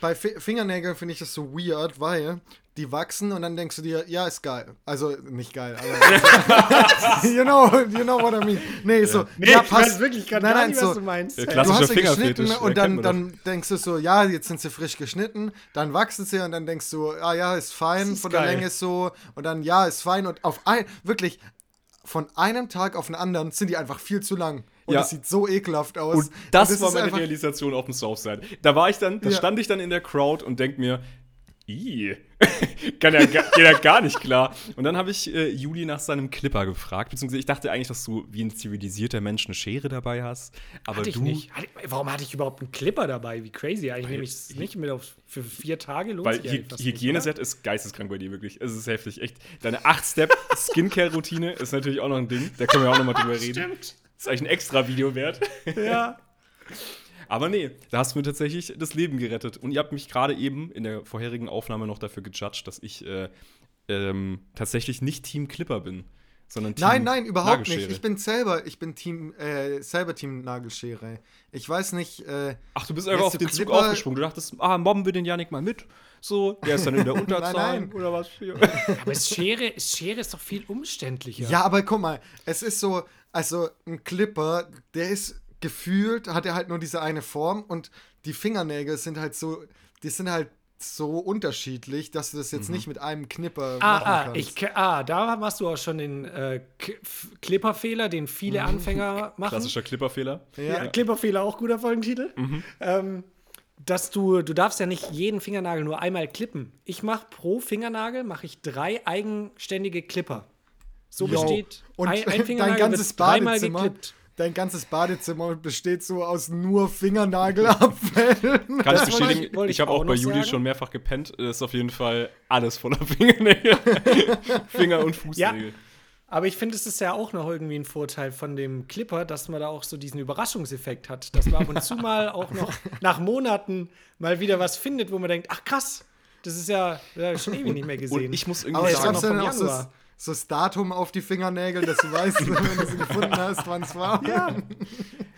bei Fi Fingernägeln finde ich das so weird, weil die wachsen und dann denkst du dir, ja, ist geil. Also nicht geil, aber you know, you know what I mean. Nee, so, Nee, ja, ich passt. weiß wirklich gerade nein, gar nein, nicht, so, was du meinst. Ja, klar. Du hast sie geschnitten und dann, dann denkst du so, ja, jetzt sind sie frisch geschnitten, dann wachsen sie und dann denkst du, ah ja, ist fein, ist von der geil. Länge ist so und dann ja, ist fein und auf ein, wirklich, von einem Tag auf den anderen sind die einfach viel zu lang. Und Ja. das sieht so ekelhaft aus. Und das, war ist meine einfach- Realisation auf dem Southside. Da war ich dann, da Ja. stand ich dann in der Crowd und denk mir, kann ja, geht ja gar nicht klar. Und dann habe ich äh, Juli nach seinem Clipper gefragt, beziehungsweise ich dachte eigentlich, dass du wie ein zivilisierter Mensch eine Schere dabei hast. Aber Hatte ich du, nicht. Hatte, warum hatte ich überhaupt einen Clipper dabei? Wie crazy. Eigentlich nehme ich es nicht mit auf für vier Tage lohnt weil Hy Hygieneset ist geisteskrank bei dir, wirklich. Es ist heftig, echt. Deine 8-Step-Skincare-Routine ist natürlich auch noch ein Ding. Da können wir auch noch mal drüber reden. Stimmt. Ist eigentlich ein extra Video wert. Ja. Aber nee, da hast du mir tatsächlich das Leben gerettet. Und ihr habt mich gerade eben in der vorherigen Aufnahme noch dafür gejudged, dass ich äh, ähm, tatsächlich nicht Team Clipper bin, sondern Team Nein, nein, überhaupt nicht. Ich bin selber, ich bin Team, äh, selber Team Nagelschere. Ich weiß nicht, äh, Ach, du bist einfach auf den Zug Clipper- aufgesprungen. Du dachtest, ah, mobben wir den Janik mal mit. So, der ist dann in der Unterzahl nein. oder was? Aber Schere, ist Schere ist doch viel umständlicher. Ja, aber guck mal, es ist so, also ein Clipper, der ist gefühlt, hat er halt nur diese eine Form und die Fingernägel sind halt so, die sind halt so unterschiedlich, dass du das jetzt nicht mit einem Knipper machen Ah, ah, kannst. ich, ah, da machst du auch schon den äh, Clipper-Fehler, den viele Anfänger machen. Klassischer Clipper-Fehler. Ja, Clipper-Fehler, auch guter Folgentitel. Ähm, dass du, du darfst ja nicht jeden Fingernagel nur einmal klippen. Ich mache pro Fingernagel mache ich drei eigenständige Clipper. So Jo. besteht und ein, ein dein Fingernagel ganzes wird dreimal Badezimmer, geklippt. dein ganzes Badezimmer besteht so aus nur Fingernagelabfällen. Kann ich Das bestätigen, ich- ich ich habe auch auch bei Juli sagen. schon mehrfach gepennt. Das ist auf jeden Fall alles voller Fingernägel. Finger- und Fußnägel. Aber ich finde, es ist ja auch noch irgendwie ein Vorteil von dem Clipper, dass man da auch so diesen Überraschungseffekt hat. Dass man ab und zu mal auch noch nach Monaten mal wieder was findet, wo man denkt, ach krass, das ist ja, ja schon ewig nicht mehr gesehen. Und ich muss irgendwie Aber sagen, noch vom Januar. So das Datum auf die Fingernägel, dass du weißt, wenn du sie gefunden hast, wann es war. Ja.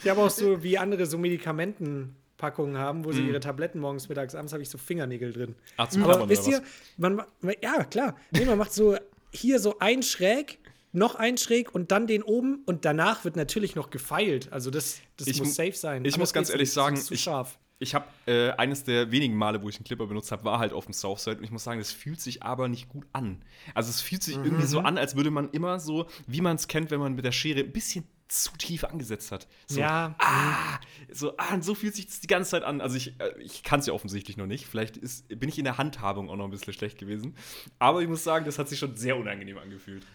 Ich habe auch so wie andere so Medikamentenpackungen haben, wo sie ihre Tabletten morgens, mittags, abends habe ich so Fingernägel drin. Ah, zum Aber wisst ihr, man, ma- ma- ja klar, nee, man macht so hier so ein schräg, noch ein schräg und dann den oben und danach wird natürlich noch gefeilt. Also das, das Ich muss mu- safe sein. ich muss Anders ganz geht's ehrlich sagen, sonst ist zu ich- scharf. Ich habe äh, eines der wenigen Male, wo ich einen Clipper benutzt habe, war halt auf dem Southside und ich muss sagen, das fühlt sich aber nicht gut an. Also es fühlt sich irgendwie Mhm. so an, als würde man immer so, wie man es kennt, wenn man mit der Schere ein bisschen zu tief angesetzt hat. So, Ja. Ah, so, ah, so fühlt sich das die ganze Zeit an. Also ich, äh, ich kann es ja offensichtlich noch nicht. Vielleicht ist, bin ich in der Handhabung auch noch ein bisschen schlecht gewesen. Aber ich muss sagen, das hat sich schon sehr unangenehm angefühlt.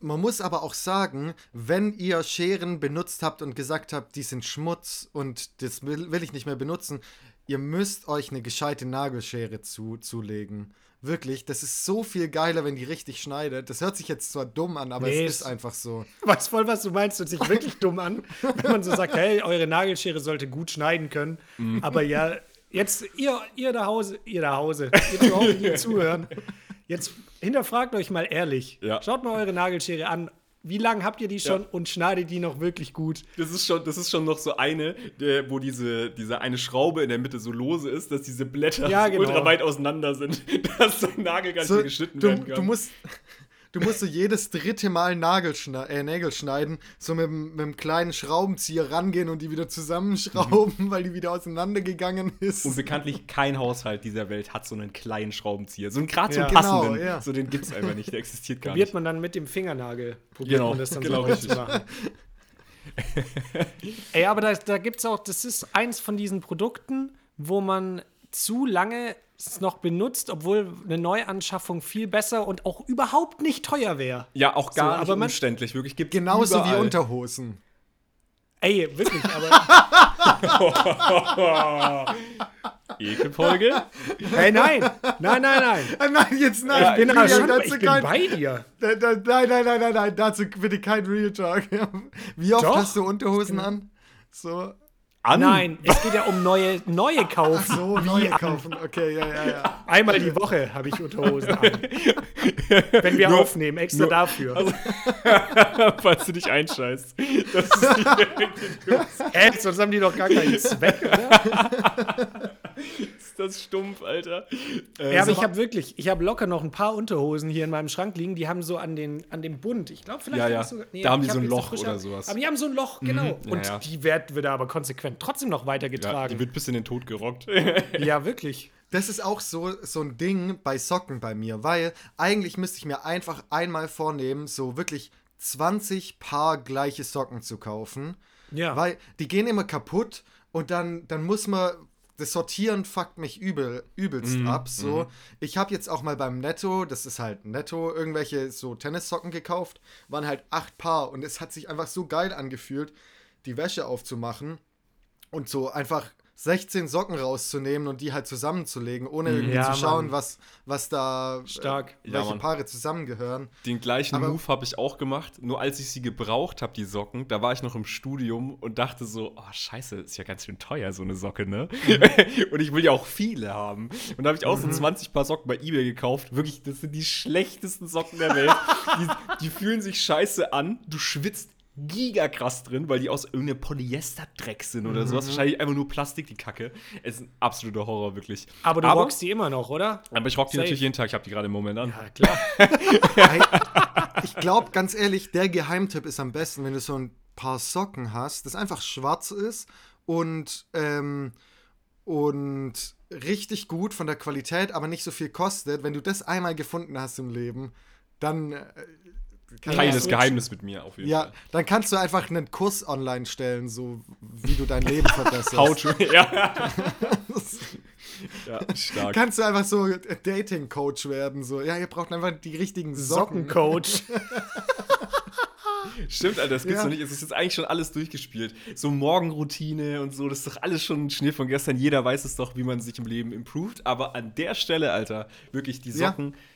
Man muss aber auch sagen, wenn ihr Scheren benutzt habt und gesagt habt, die sind Schmutz und das will, will ich nicht mehr benutzen, ihr müsst euch eine gescheite Nagelschere zu, zulegen. Wirklich, das ist so viel geiler, wenn die richtig schneidet. Das hört sich jetzt zwar dumm an, aber Nee, es ist einfach so. Weiß voll, was du meinst, hört sich wirklich dumm an, wenn man so sagt, hey, eure Nagelschere sollte gut schneiden können. Mhm. Aber ja, jetzt, ihr, ihr da Hause, ihr da Hause, ihr zu Hause, die zuhören, jetzt hinterfragt euch mal ehrlich. Ja. Schaut mal eure Nagelschere an. Wie lange habt ihr die schon Ja. und schneidet die noch wirklich gut? Das ist schon, das ist schon noch so eine, der, wo diese, diese eine Schraube in der Mitte so lose ist, dass diese Blätter Ja, genau. ultra weit auseinander sind, dass dein Nagel gar nicht So, mehr geschnitten du, werden kann. du musst. Du musst so jedes dritte Mal Nagel schna äh, Nägel schneiden, so mit, dem- mit einem kleinen Schraubenzieher rangehen und die wieder zusammenschrauben, weil die wieder auseinandergegangen ist. Und bekanntlich kein Haushalt dieser Welt hat so einen kleinen Schraubenzieher. So einen gerade so Ja. einen Genau, passenden. ja. So den gibt es einfach nicht, der existiert gar Probiert nicht. man dann mit dem Fingernagel. Probiert Genau, man das dann genau, so richtig. zu machen. Ey, aber da, da gibt es auch, das ist eins von diesen Produkten, wo man zu lange es noch benutzt, obwohl eine Neuanschaffung viel besser und auch überhaupt nicht teuer wäre. Ja, auch gar So, nicht aber umständlich. Wirklich gibt Genauso wie überall. Unterhosen. Ey, wirklich, aber. Ekelfolge. Ey, nein! Nein, nein, nein! Nein, jetzt nein. Ich bin, Julian, aber schon, dazu ich bin kein- bei dir. Da, da, nein, nein, nein, nein, nein, dazu bitte kein Real Talk. Wie oft Doch. hast du Unterhosen an? So, An. Nein, es geht ja um neue, neue kaufen. so neue kaufen. Okay, ja, ja, ja. Einmal die Woche habe ich Unterhosen an. Wenn wir aufnehmen, extra dafür. Falls du dich einscheißt. Das ist nicht Hä, sonst haben die doch gar keinen Zweck, oder? Ist das stumpf, Alter. Äh, Ja, aber so- ich habe wirklich, ich habe locker noch ein paar Unterhosen hier in meinem Schrank liegen, die haben so an, den, an dem Bund, ich glaube vielleicht Ja, ja. sogar, Da haben die so ein Loch frisch oder sowas. Aber die haben so ein Loch, genau. Ja, Und ja. die wird, wird aber konsequent trotzdem noch ja, weitergetragen. die wird bis in den Tod gerockt. Ja, wirklich. Das ist auch so, so ein Ding bei Socken bei mir, weil eigentlich müsste ich mir einfach einmal vornehmen, so wirklich 20 Paar gleiche Socken zu kaufen. Ja. Weil die gehen immer kaputt und dann, dann muss man. Das Sortieren fuckt mich übel, übelst Mhm, ab. So. Ich habe jetzt auch mal beim Netto, das ist halt Netto, irgendwelche so Tennissocken gekauft. Waren halt acht Paar und es hat sich einfach so geil angefühlt, die Wäsche aufzumachen und so einfach 16 Socken rauszunehmen und die halt zusammenzulegen, ohne irgendwie Ja, zu schauen, Mann. was, was da, Stark. äh, Ja, welche Mann. Paare zusammengehören. Den gleichen Aber- Move habe ich auch gemacht. Nur als ich sie gebraucht habe, die Socken, da war ich noch im Studium und dachte so, oh scheiße, ist ja ganz schön teuer, so eine Socke, ne? und ich will ja auch viele haben. Und da habe ich auch so 20 Paar Socken bei Ebay gekauft. Wirklich, das sind die schlechtesten Socken der Welt. die, die fühlen sich scheiße an. Du schwitzt gigakrass drin, weil die aus irgendeinem Polyester-Dreck sind oder sowas. Wahrscheinlich einfach nur Plastik, die Kacke. Es ist ein absoluter Horror, wirklich. Aber du rockst die immer noch, oder? Aber ich rock die Safe. natürlich jeden Tag. Ich habe die gerade im Moment an. Ja, klar. Ich glaube, ganz ehrlich, der Geheimtipp ist am besten, wenn du so ein paar Socken hast, das einfach schwarz ist und, ähm, und richtig gut von der Qualität, aber nicht so viel kostet. Wenn du das einmal gefunden hast im Leben, dann, äh, Kleines Geheimnis mit mir auf jeden ja, Fall. dann kannst du einfach einen Kurs online stellen, so wie du dein Leben verbesserst. How to, ja. ja, stark. Kannst du einfach so Dating-Coach werden, so, ja, ihr braucht einfach die richtigen Socken. Sockencoach. Stimmt, Alter, das gibt's Ja. noch nicht. Es ist jetzt eigentlich schon alles durchgespielt. So Morgenroutine und so, das ist doch alles schon ein Schnee von gestern. Jeder weiß es doch, wie man sich im Leben improved. Aber an der Stelle, Alter, wirklich die Ja. Socken missachtet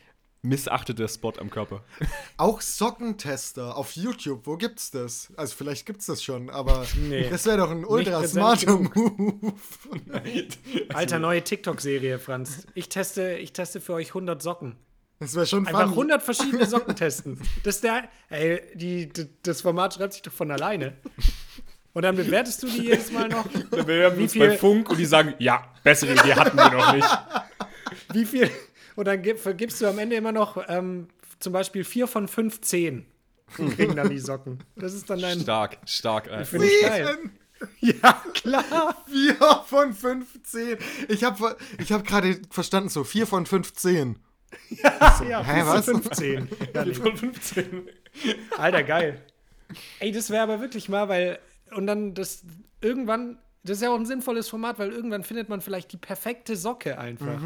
der Spot am Körper. Auch Sockentester auf YouTube, wo gibt's das? Also vielleicht gibt's das schon, aber Nee. das wäre doch ein ultra smarter. Move. Alter, neue TikTok-Serie, Franz. Ich teste, ich teste für euch 100 Socken. Das wäre schon Einfach funny. 100 verschiedene Socken testen. Das ist der, ey, die, das Format schreibt sich doch von alleine. Und dann bewertest du die jedes Mal noch. Wir bewerben Wie uns viel- bei Funk und die sagen, ja, bessere Idee hatten wir noch nicht. Wie viel? Und dann gib, vergibst du am Ende immer noch ähm, zum Beispiel 4 von 5 10. Kriegen dann die Socken. Das ist dann dein. Stark, stark, Alter. Finde ich geil. Ja, klar. 4 von 15. Ich habe ich hab gerade verstanden, so 4 von 15. Ja, hä, 4 von was? 15. Ja, nee. Von 15. Alter, geil. Ey, das wäre aber wirklich mal, weil. Und dann das irgendwann. Das ist ja auch ein sinnvolles Format, weil irgendwann findet man vielleicht die perfekte Socke einfach.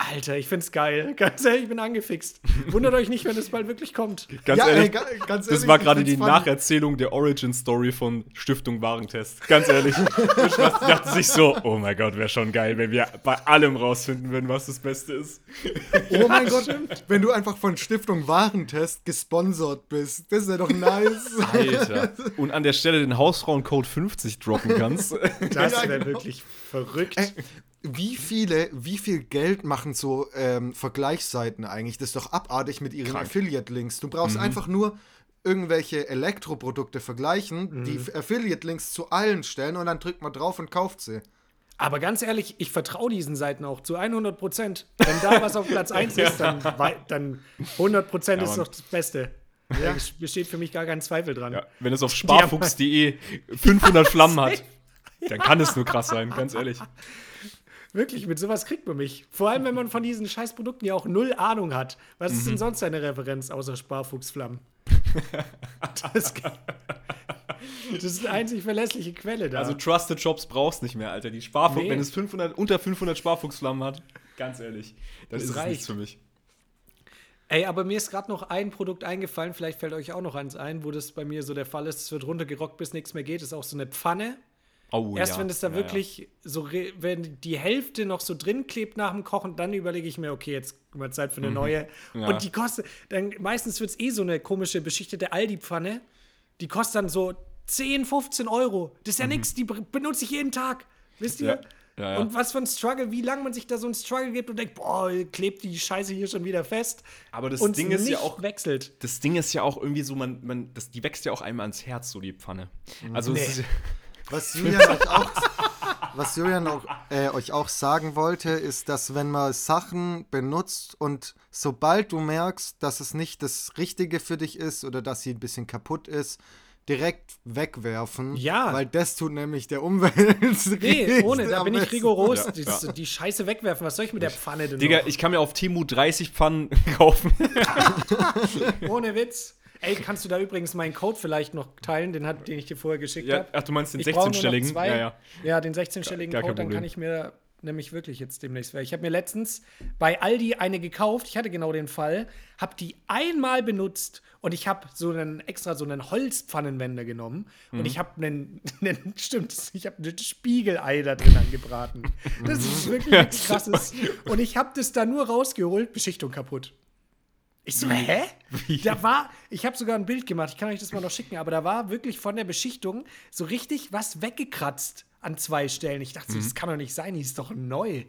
Alter, ich find's geil. Ganz ehrlich, ich bin angefixt. Wundert euch nicht, wenn es bald wirklich kommt. Ganz ja, ehrlich, ey, ga- ganz das ehrlich, war gerade die funny. Nacherzählung der Origin-Story von Stiftung Warentest. Ganz ehrlich. Ich dachte sich so, oh mein Gott, wäre schon geil, wenn wir bei allem rausfinden würden, was das Beste ist. Oh mein Gott, wenn du einfach von Stiftung Warentest gesponsert bist, das wäre doch nice. Alter. Und an der Stelle den Hausfrauencode 50 droppen kannst. Das Ja, wäre genau. wirklich verrückt. Ey, wie viele, wie viel Geld machen so ähm, Vergleichsseiten eigentlich? Das ist doch abartig mit ihren. Affiliate-Links. Du brauchst einfach nur irgendwelche Elektroprodukte vergleichen, die Affiliate-Links zu allen stellen und dann drückt man drauf und kauft sie. Aber ganz ehrlich, ich vertraue diesen Seiten auch zu 100 Prozent. Wenn da was auf Platz 1 ist, dann, dann 100 Prozent Ja, ist doch das Beste. Da besteht für mich gar kein Zweifel dran. Ja, wenn es auf sparfuchs.de 500 Flammen hat, dann kann es nur krass sein, ganz ehrlich. Wirklich, mit sowas kriegt man mich. Vor allem, wenn man von diesen Scheißprodukten ja auch null Ahnung hat. Was ist denn Mhm. sonst eine Referenz außer Sparfuchsflammen? Das, das ist die einzig verlässliche Quelle da. Also Trusted Shops brauchst nicht mehr, Alter. Die Sparfuchs, Nee. wenn es 500, unter 500 Sparfuchsflammen hat, ganz ehrlich, dann Das ist reicht. nichts für mich. Ey, aber mir ist gerade noch ein Produkt eingefallen, vielleicht fällt euch auch noch eins ein, wo das bei mir so der Fall ist. Es wird runtergerockt, bis nichts mehr geht. Das ist auch so eine Pfanne. Oh, Erst ja. wenn es da Ja, wirklich so, re- wenn die Hälfte noch so drin klebt nach dem Kochen, dann überlege ich mir, okay, jetzt mal Zeit für eine neue. Mhm. Ja. Und die kostet, dann meistens wird es eh so eine komische, beschichtete Aldi-Pfanne. Die kostet dann so 10, 15 Euro. Das ist ja nix, die be- benutze ich jeden Tag. Wisst ihr? Mhm. Ja. Ja, ja. Und was für ein Struggle, wie lange man sich da so ein Struggle gibt und denkt, boah, klebt die Scheiße hier schon wieder fest. Aber das Ding ist ja auch- wechselt. Das Ding ist ja auch irgendwie so, man, man, das, die wächst ja auch einmal ans Herz, so die Pfanne. Also, es Nee. ist, Was Julian euch auch, was Julian auch, äh, euch auch sagen wollte, ist, dass wenn man Sachen benutzt und sobald du merkst, dass es nicht das Richtige für dich ist oder dass sie ein bisschen kaputt ist, direkt wegwerfen. Ja. Weil das tut nämlich der Umwelt. Nee, ohne, da bin ich rigoros. Ja, die, ja. die Scheiße wegwerfen. Was soll ich mit der Pfanne denn Digga, noch? ich kann mir auf Temu 30 Pfannen kaufen. Ohne Witz. Ey, kannst du da übrigens meinen Code vielleicht noch teilen, den, hat, den ich dir vorher geschickt ja, habe? ach, du meinst den Ich brauche nur noch 16-stelligen? zwei. Ja, ja. Ja, den 16-stelligen Gar- gar Code, dann kann ich mir nämlich wirklich jetzt demnächst. Ich habe mir letztens bei Aldi eine gekauft. Ich hatte genau den Fall, habe die einmal benutzt und ich habe so einen extra so einen Holzpfannenwender genommen Mhm. und ich habe einen, einen stimmt, ich habe ein Spiegelei da drin angebraten. Das ist wirklich nichts Krasses. Und ich habe das da nur rausgeholt, Beschichtung kaputt. Ich so, hä? Da war, ich habe sogar ein Bild gemacht, ich kann euch das mal noch schicken, aber da war wirklich von der Beschichtung so richtig was weggekratzt an zwei Stellen. Ich dachte, so, das kann doch nicht sein, die ist doch neu.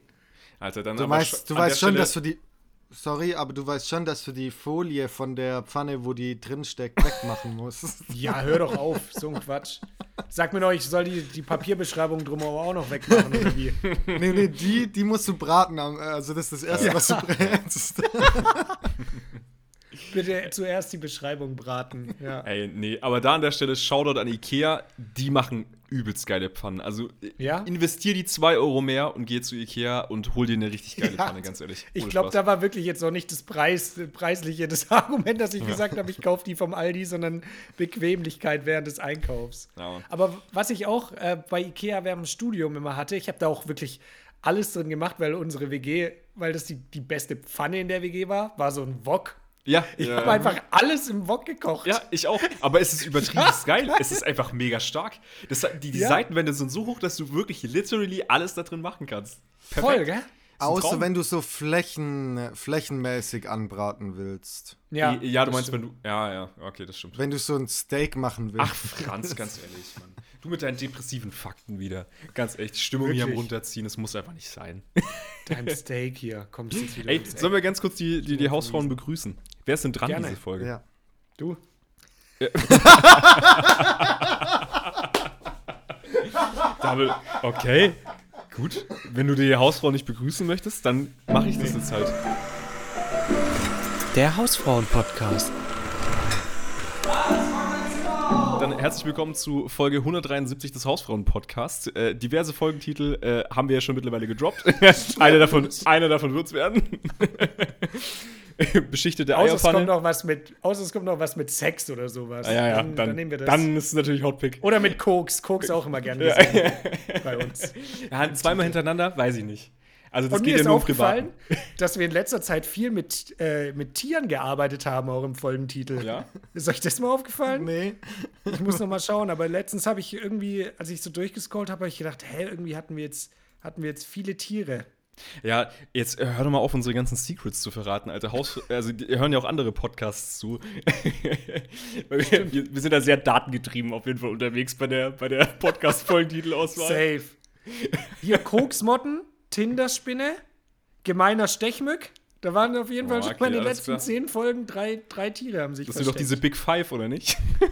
Alter, dann Du weißt, du weißt schon, Stelle- dass du die. Sorry, aber du weißt schon, dass du die Folie von der Pfanne, wo die drin steckt, wegmachen musst. Ja, hör doch auf, so ein Quatsch. Sag mir doch, ich soll die, die Papierbeschreibung drumherum auch noch wegmachen oder wie? nee, nee, die, die musst du braten. Also, das ist das Erste, was du brätst. Bitte zuerst die Beschreibung braten. Ja. Ey, nee, aber da an der Stelle Shoutout an Ikea, die machen übelst geile Pfannen. Also Ja? investier die 2 Euro mehr und geh zu Ikea und hol dir eine richtig geile Ja. Pfanne, ganz ehrlich. Ich Ohne glaube, Spaß. da war wirklich jetzt noch nicht das Preis, preisliche, das Argument, dass ich gesagt habe, ich kaufe die vom Aldi, sondern Bequemlichkeit während des Einkaufs. Aber was ich auch äh, bei Ikea während dem Studium immer hatte, ich habe da auch wirklich alles drin gemacht, weil unsere WG, weil das die, die beste Pfanne in der WG war, war so ein Wok. Ja, Ich ja. habe einfach alles im Wok gekocht. Ja, ich auch. Aber es ist übertrieben geil. Es ist einfach mega stark. Das, die die Ja. Seitenwände sind so hoch, dass du wirklich literally alles da drin machen kannst. Voll, gell? Außer wenn du so Flächen, flächenmäßig anbraten willst. Ja, ja du meinst, stimmt. wenn du. Ja, ja, okay, das stimmt. Wenn du so ein Steak machen willst. Ach, Franz, ganz ehrlich, Mann. Du mit deinen depressiven Fakten wieder. Ganz echt, die Stimmung hier am Wirklich. runterziehen, das muss einfach nicht sein. Dein Steak hier, kommst du jetzt wieder. Ey, sollen wir ganz kurz die, die, die Hausfrauen begrüßen? Wer ist denn dran, Gerne. diese Folge? ja. du? Double. Okay, gut. Wenn du die Hausfrau nicht begrüßen möchtest, dann mache ich das jetzt halt. Der Hausfrauen-Podcast. Herzlich willkommen zu Folge 173 des Hausfrauen-Podcasts. Äh, diverse Folgentitel äh, haben wir ja schon mittlerweile gedroppt. einer davon, einer davon wird es werden. Beschichtete Außer es kommt Eierpfanne. noch was mit, außer es kommt noch was mit Sex oder sowas. Ah, ja, ja, dann, nehmen wir das. Dann ist es natürlich Hotpick. oder mit Koks. Koks auch immer gern gesehen bei uns. Ja, zweimal hintereinander, weiß ich nicht. Also das Und geht mir ja ist nur aufgefallen, dass wir in letzter Zeit viel mit, äh, mit Tieren gearbeitet haben, auch im Folgentitel. Ja? Ist euch das mal aufgefallen? Nee. Ich muss noch mal schauen, aber letztens habe ich irgendwie, als ich so durchgescrollt habe, habe ich gedacht, hä, irgendwie hatten wir jetzt, hatten wir jetzt viele Tiere. Ja, jetzt äh, hör doch mal auf, unsere ganzen Secrets zu verraten, Alter. Haus, also die hören ja auch andere Podcasts zu. Wir, wir sind da sehr datengetrieben auf jeden Fall unterwegs bei der, bei der Podcast-Folgentitelauswahl. Safe. Hier Koksmotten, Tinderspinne, gemeiner Stechmück. Da waren auf jeden Fall Oh, schon okay, mal in den letzten klar. zehn Folgen drei, drei Tiere haben sich Das sind doch diese. Big Five, oder nicht?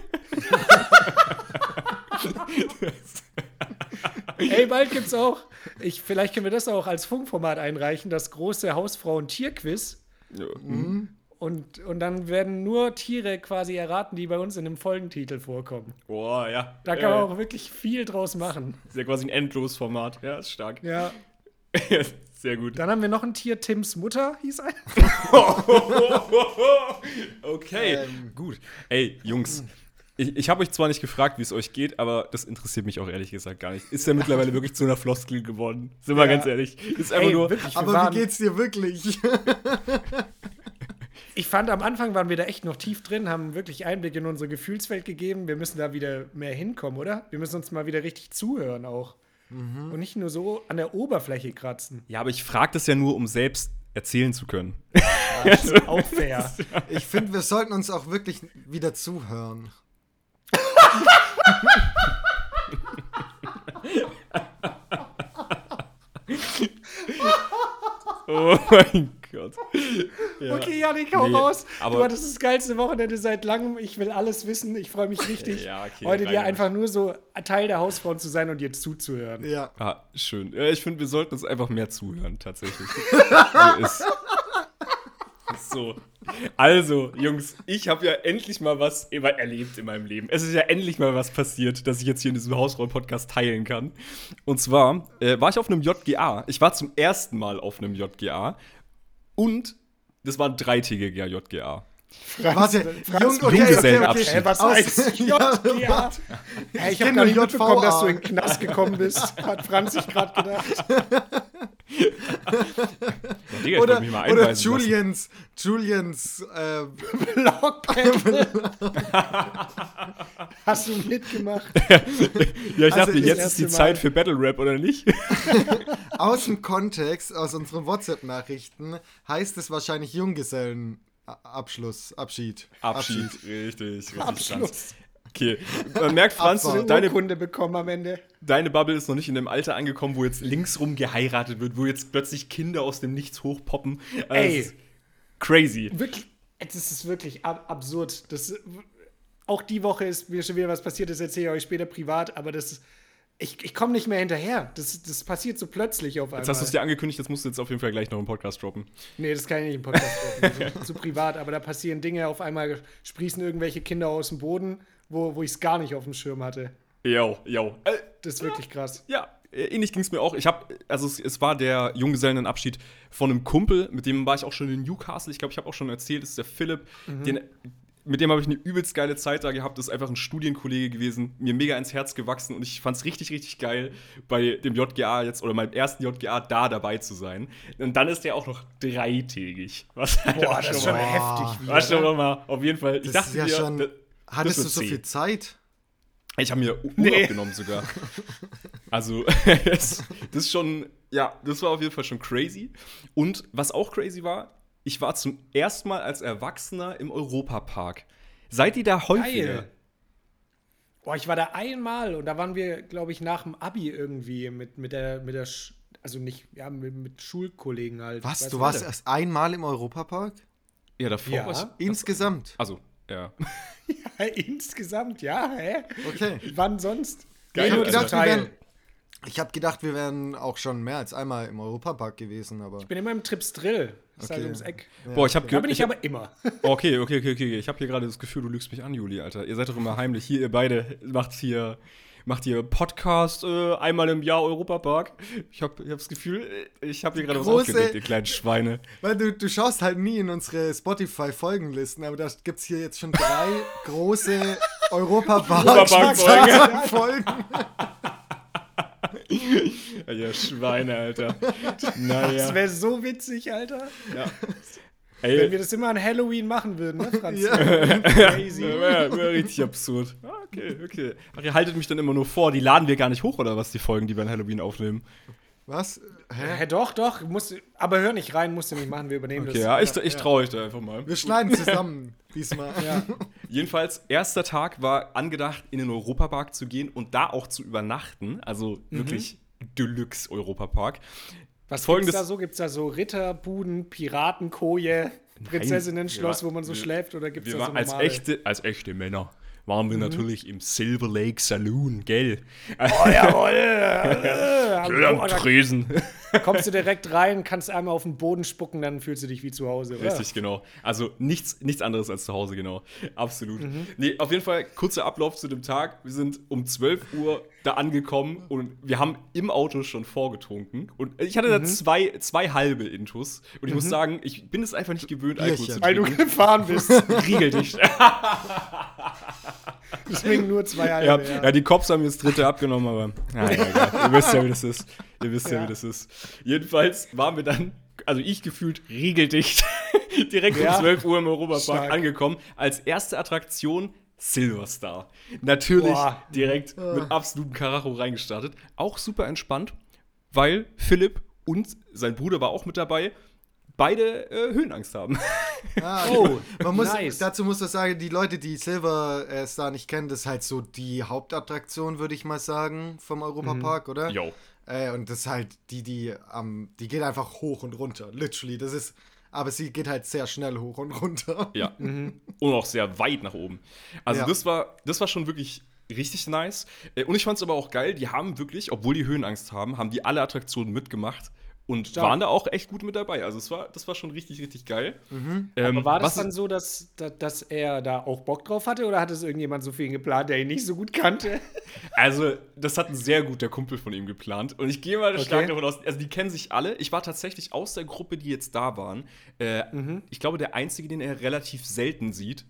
Ey, bald gibt's auch. Ich, vielleicht können wir das auch als Funkformat einreichen, das große Hausfrauen-Tier-Quiz. Und, und dann werden nur Tiere quasi erraten, die bei uns in dem Folgentitel vorkommen. Boah, ja. Da kann man Äh, auch wirklich viel draus machen. Ist ja quasi ein Endlosformat. Ja, ist stark. Ja. Sehr gut. Dann haben wir noch ein Tier, Tims Mutter hieß ein. Okay, gut. Ey, Jungs. Ich, ich habe euch zwar nicht gefragt, wie es euch geht, aber das interessiert mich auch ehrlich gesagt gar nicht. Ist ja mittlerweile wirklich zu einer Floskel geworden. Sind wir Ja. ganz ehrlich. Ist einfach Ey, nur. wirklich, wir Aber waren, wie geht's dir wirklich? Ich fand, am Anfang waren wir da echt noch tief drin, haben wirklich Einblick in unsere Gefühlswelt gegeben. Wir müssen da wieder mehr hinkommen, oder? Wir müssen uns mal wieder richtig zuhören auch. Und nicht nur so an der Oberfläche kratzen. Ja, aber ich frage das ja nur, um selbst erzählen zu können. Auch fair. Ich finde, wir sollten uns auch wirklich wieder zuhören. Oh mein Gott. Ja. Okay, Janik, hau Nee, raus. aber- du hattest das geilste Wochenende seit langem. Ich will alles wissen. Ich freue mich richtig, Ja, okay, heute dir einfach nur so Teil der Hausfrauen zu sein und dir zuzuhören. Ja. Ah, schön. Ja, ich finde, wir sollten uns einfach mehr zuhören, tatsächlich. so ist. So. Also, Jungs, ich habe ja endlich mal was erlebt in meinem Leben. Es ist ja endlich mal was passiert, das ich jetzt hier in diesem Hausfrauen-Podcast teilen kann. Und zwar äh, war ich auf einem JGA. Ich war zum ersten Mal auf einem JGA. Und das war ein dreitägiger JGA. Warte, Franz, Jung, Junggesellenabschied. Hä, was Aus- heißt Ja, JGA? Hey, ich habe gar nur nicht mitbekommen, dass du in den Knast gekommen bist. Hat Franz sich gerade gedacht. Ja, Digga, Oder, wollte mich mal oder einweisen lassen. Julians, Julians, äh, Blockbattle. Hast du mitgemacht? Ja, ich Also dachte, jetzt ist die Mal. Zeit für Battle Rap, oder nicht? aus dem Kontext, aus unseren WhatsApp-Nachrichten, heißt es wahrscheinlich Junggesellenabschluss, Abschied. Abschied. Richtig, richtig. Abschluss. Okay, man merkt, Franz, deine, Urkunde bekommen am Ende. deine Bubble ist noch nicht in dem Alter angekommen, wo jetzt linksrum geheiratet wird, wo jetzt plötzlich Kinder aus dem Nichts hochpoppen. Also, Ey. ist Crazy. Wirklich, das ist wirklich ab absurd. Das, auch die Woche ist mir schon wieder was passiert, das erzähle ich euch später privat, aber das ich, ich komme nicht mehr hinterher. Das, das passiert so plötzlich auf einmal. Jetzt hast du es dir angekündigt, das musst du jetzt auf jeden Fall gleich noch im Podcast droppen. Nee, das kann ich nicht im Podcast machen. so, zu privat, aber da passieren Dinge, auf einmal sprießen irgendwelche Kinder aus dem Boden, wo, wo ich es gar nicht auf dem Schirm hatte. Jo, jo. Äh, Das ist wirklich krass. Ja, äh, ähnlich ging es mir auch. Ich habe, also es, es war der Junggesellenabschied von einem Kumpel, mit dem war ich auch schon in Newcastle. Ich glaube, ich habe auch schon erzählt, das ist der Philipp. Den, mit dem habe ich eine übelst geile Zeit da gehabt. Das ist einfach ein Studienkollege gewesen, mir mega ins Herz gewachsen und ich fand es richtig, richtig geil, bei dem JGA jetzt oder meinem ersten JGA da dabei zu sein. Und dann ist der auch noch dreitägig. Was halt Boah, das ist schon mal- heftig. Wieder, war schon mal auf jeden Fall. Ich Das dachte ja schon. das- Hattest das du so viel. Zeit? ich habe mir Urlaub Nee. genommen sogar. Also, das, das ist schon, ja, das war auf jeden Fall schon crazy. Und was auch crazy war, ich war zum ersten Mal als Erwachsener im Europapark. Seid ihr da häufiger? Geil. Boah, ich war da einmal und da waren wir, glaube ich, nach dem Abi irgendwie mit, mit der, mit der, Sch also nicht, ja, mit, mit Schulkollegen halt. Was? Weißt Du warst was? erst einmal im Europapark? Ja, davor Ja. war ich. Insgesamt. Also, ja. Ja, insgesamt, ja, hä? Okay. Wann sonst? Geil, ich habe also gedacht, wir Teil. wären, ich hab gedacht, wir wären auch schon mehr als einmal im Europapark gewesen, aber. Ich bin immer im Trips Drill. Das ist halt Okay. ums Eck. Boah, ich habe Da gehört. bin ich, aber immer. okay, okay, okay, okay. Ich habe hier gerade das Gefühl, du lügst mich an, Juli, Alter. Ihr seid doch immer heimlich. Hier, ihr beide macht hier. Macht ihr Podcast äh, einmal im Jahr Europapark? Ich habe ich hab das Gefühl, ich habe hier gerade was aufgedeckt, ihr kleinen Schweine. Weil du, du schaust halt nie in unsere Spotify-Folgenlisten, aber da gibt es hier jetzt schon drei große Europapark-Folgen. Europapark-Folgen. Ja, Schweine, Alter. Das Naja. wäre so witzig, Alter. Ja. Wenn Ey, wir das immer an Halloween machen würden, ne, Franz? Ja. Crazy. wäre wär richtig absurd. Ah, Okay, okay. Ach, ihr haltet mich dann immer nur vor, die laden wir gar nicht hoch, oder was, die Folgen, die wir an Halloween aufnehmen? Was? Hä? Hä, doch, doch. Musst, aber hör nicht rein, musst du nicht machen, wir übernehmen Okay, das. ja, ich, ich traue euch da einfach mal. Wir schneiden zusammen diesmal. Ja. Jedenfalls, erster Tag war angedacht, in den Europapark zu gehen und da auch zu übernachten. Also wirklich Deluxe Europapark. Was Folgendes- gibt's da so? Gibt's da so Ritterbuden, Piratenkoje, Prinzessinnen-Schloss, wo man so wir- schläft? Oder gibt's Wir da so waren als normale? echte, als echte Männer waren wir natürlich im Silver Lake Saloon, gell? Oh, jawohl! äh, Schön am da Tresen. kommst du direkt rein, kannst einmal auf den Boden spucken, dann fühlst du dich wie zu Hause, oder? Richtig, genau. Also nichts, nichts anderes als zu Hause, genau. Absolut. Mhm. Nee, auf jeden Fall kurzer Ablauf zu dem Tag. Wir sind um 12 Uhr da angekommen und wir haben im Auto schon vorgetrunken. Und ich hatte da Mhm. zwei, zwei halbe Intus. Und ich muss sagen, ich bin es einfach nicht gewöhnt, Alkohol zu Weil du trinken. gefahren bist. Deswegen nur zwei halbe. ja, ja. ja, die Cops haben das dritte abgenommen, aber ja, ja, egal. ihr wisst ja, wie das ist. Ihr wisst ja, Ja. wie das ist. Jedenfalls waren wir dann, also ich gefühlt riegeldicht, direkt Ja. um 12 Uhr im Europapark angekommen. Als erste Attraktion Silverstar. Natürlich Boah. direkt mit absolutem Karacho reingestartet. Auch super entspannt, weil Philipp und sein Bruder war auch mit dabei. Beide äh, Höhenangst haben. Ah, Oh, man muss, nice. Dazu muss ich sagen, die Leute, die Silver äh, Star nicht kennen, das ist halt so die Hauptattraktion, würde ich mal sagen, vom Europapark, oder? Jo. Äh, und das ist halt die, die am, die geht einfach hoch und runter, literally. Das ist aber sie geht halt sehr schnell hoch und runter. Ja. Und auch sehr weit nach oben. Also Ja. das war, das war schon wirklich richtig nice. Äh, Und ich fand es aber auch geil, die haben wirklich, obwohl die Höhenangst haben, haben die alle Attraktionen mitgemacht und Stark. waren da auch echt gut mit dabei. Also es war, das war schon richtig, richtig geil. Ähm, Aber war das dann so, dass, dass, dass er da auch Bock drauf hatte oder hat es irgendjemand so für ihn geplant, der ihn nicht so gut kannte? Also, das hat ein sehr guter Kumpel von ihm geplant. Und ich gehe mal Okay. stark davon aus, also die kennen sich alle. Ich war tatsächlich aus der Gruppe, die jetzt da waren, äh, Mhm. ich glaube, der Einzige, den er relativ selten sieht.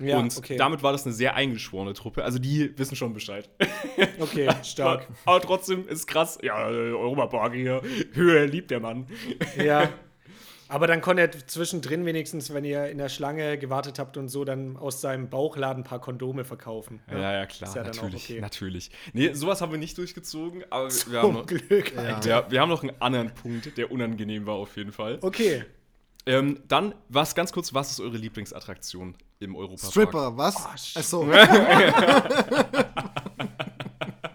Ja, und okay. damit war das eine sehr eingeschworene Truppe. Also die wissen schon Bescheid. Okay, stark. Aber, aber trotzdem ist krass. Ja, Europapark hier. Höhe liebt der Mann. Ja. Aber dann konnte er zwischendrin wenigstens, wenn ihr in der Schlange gewartet habt und so, dann aus seinem Bauchladen ein paar Kondome verkaufen. Ja, ja, klar. Ist ja dann auch natürlich. okay. Natürlich. Nee, sowas haben wir nicht durchgezogen, aber wir haben, Zum noch, Glück. Ja. wir, wir haben noch einen anderen Punkt, der unangenehm war auf jeden Fall. Okay. Ähm, dann, was ganz kurz, was ist eure Lieblingsattraktion im Europapark? Stripper, was? Oh, Achso.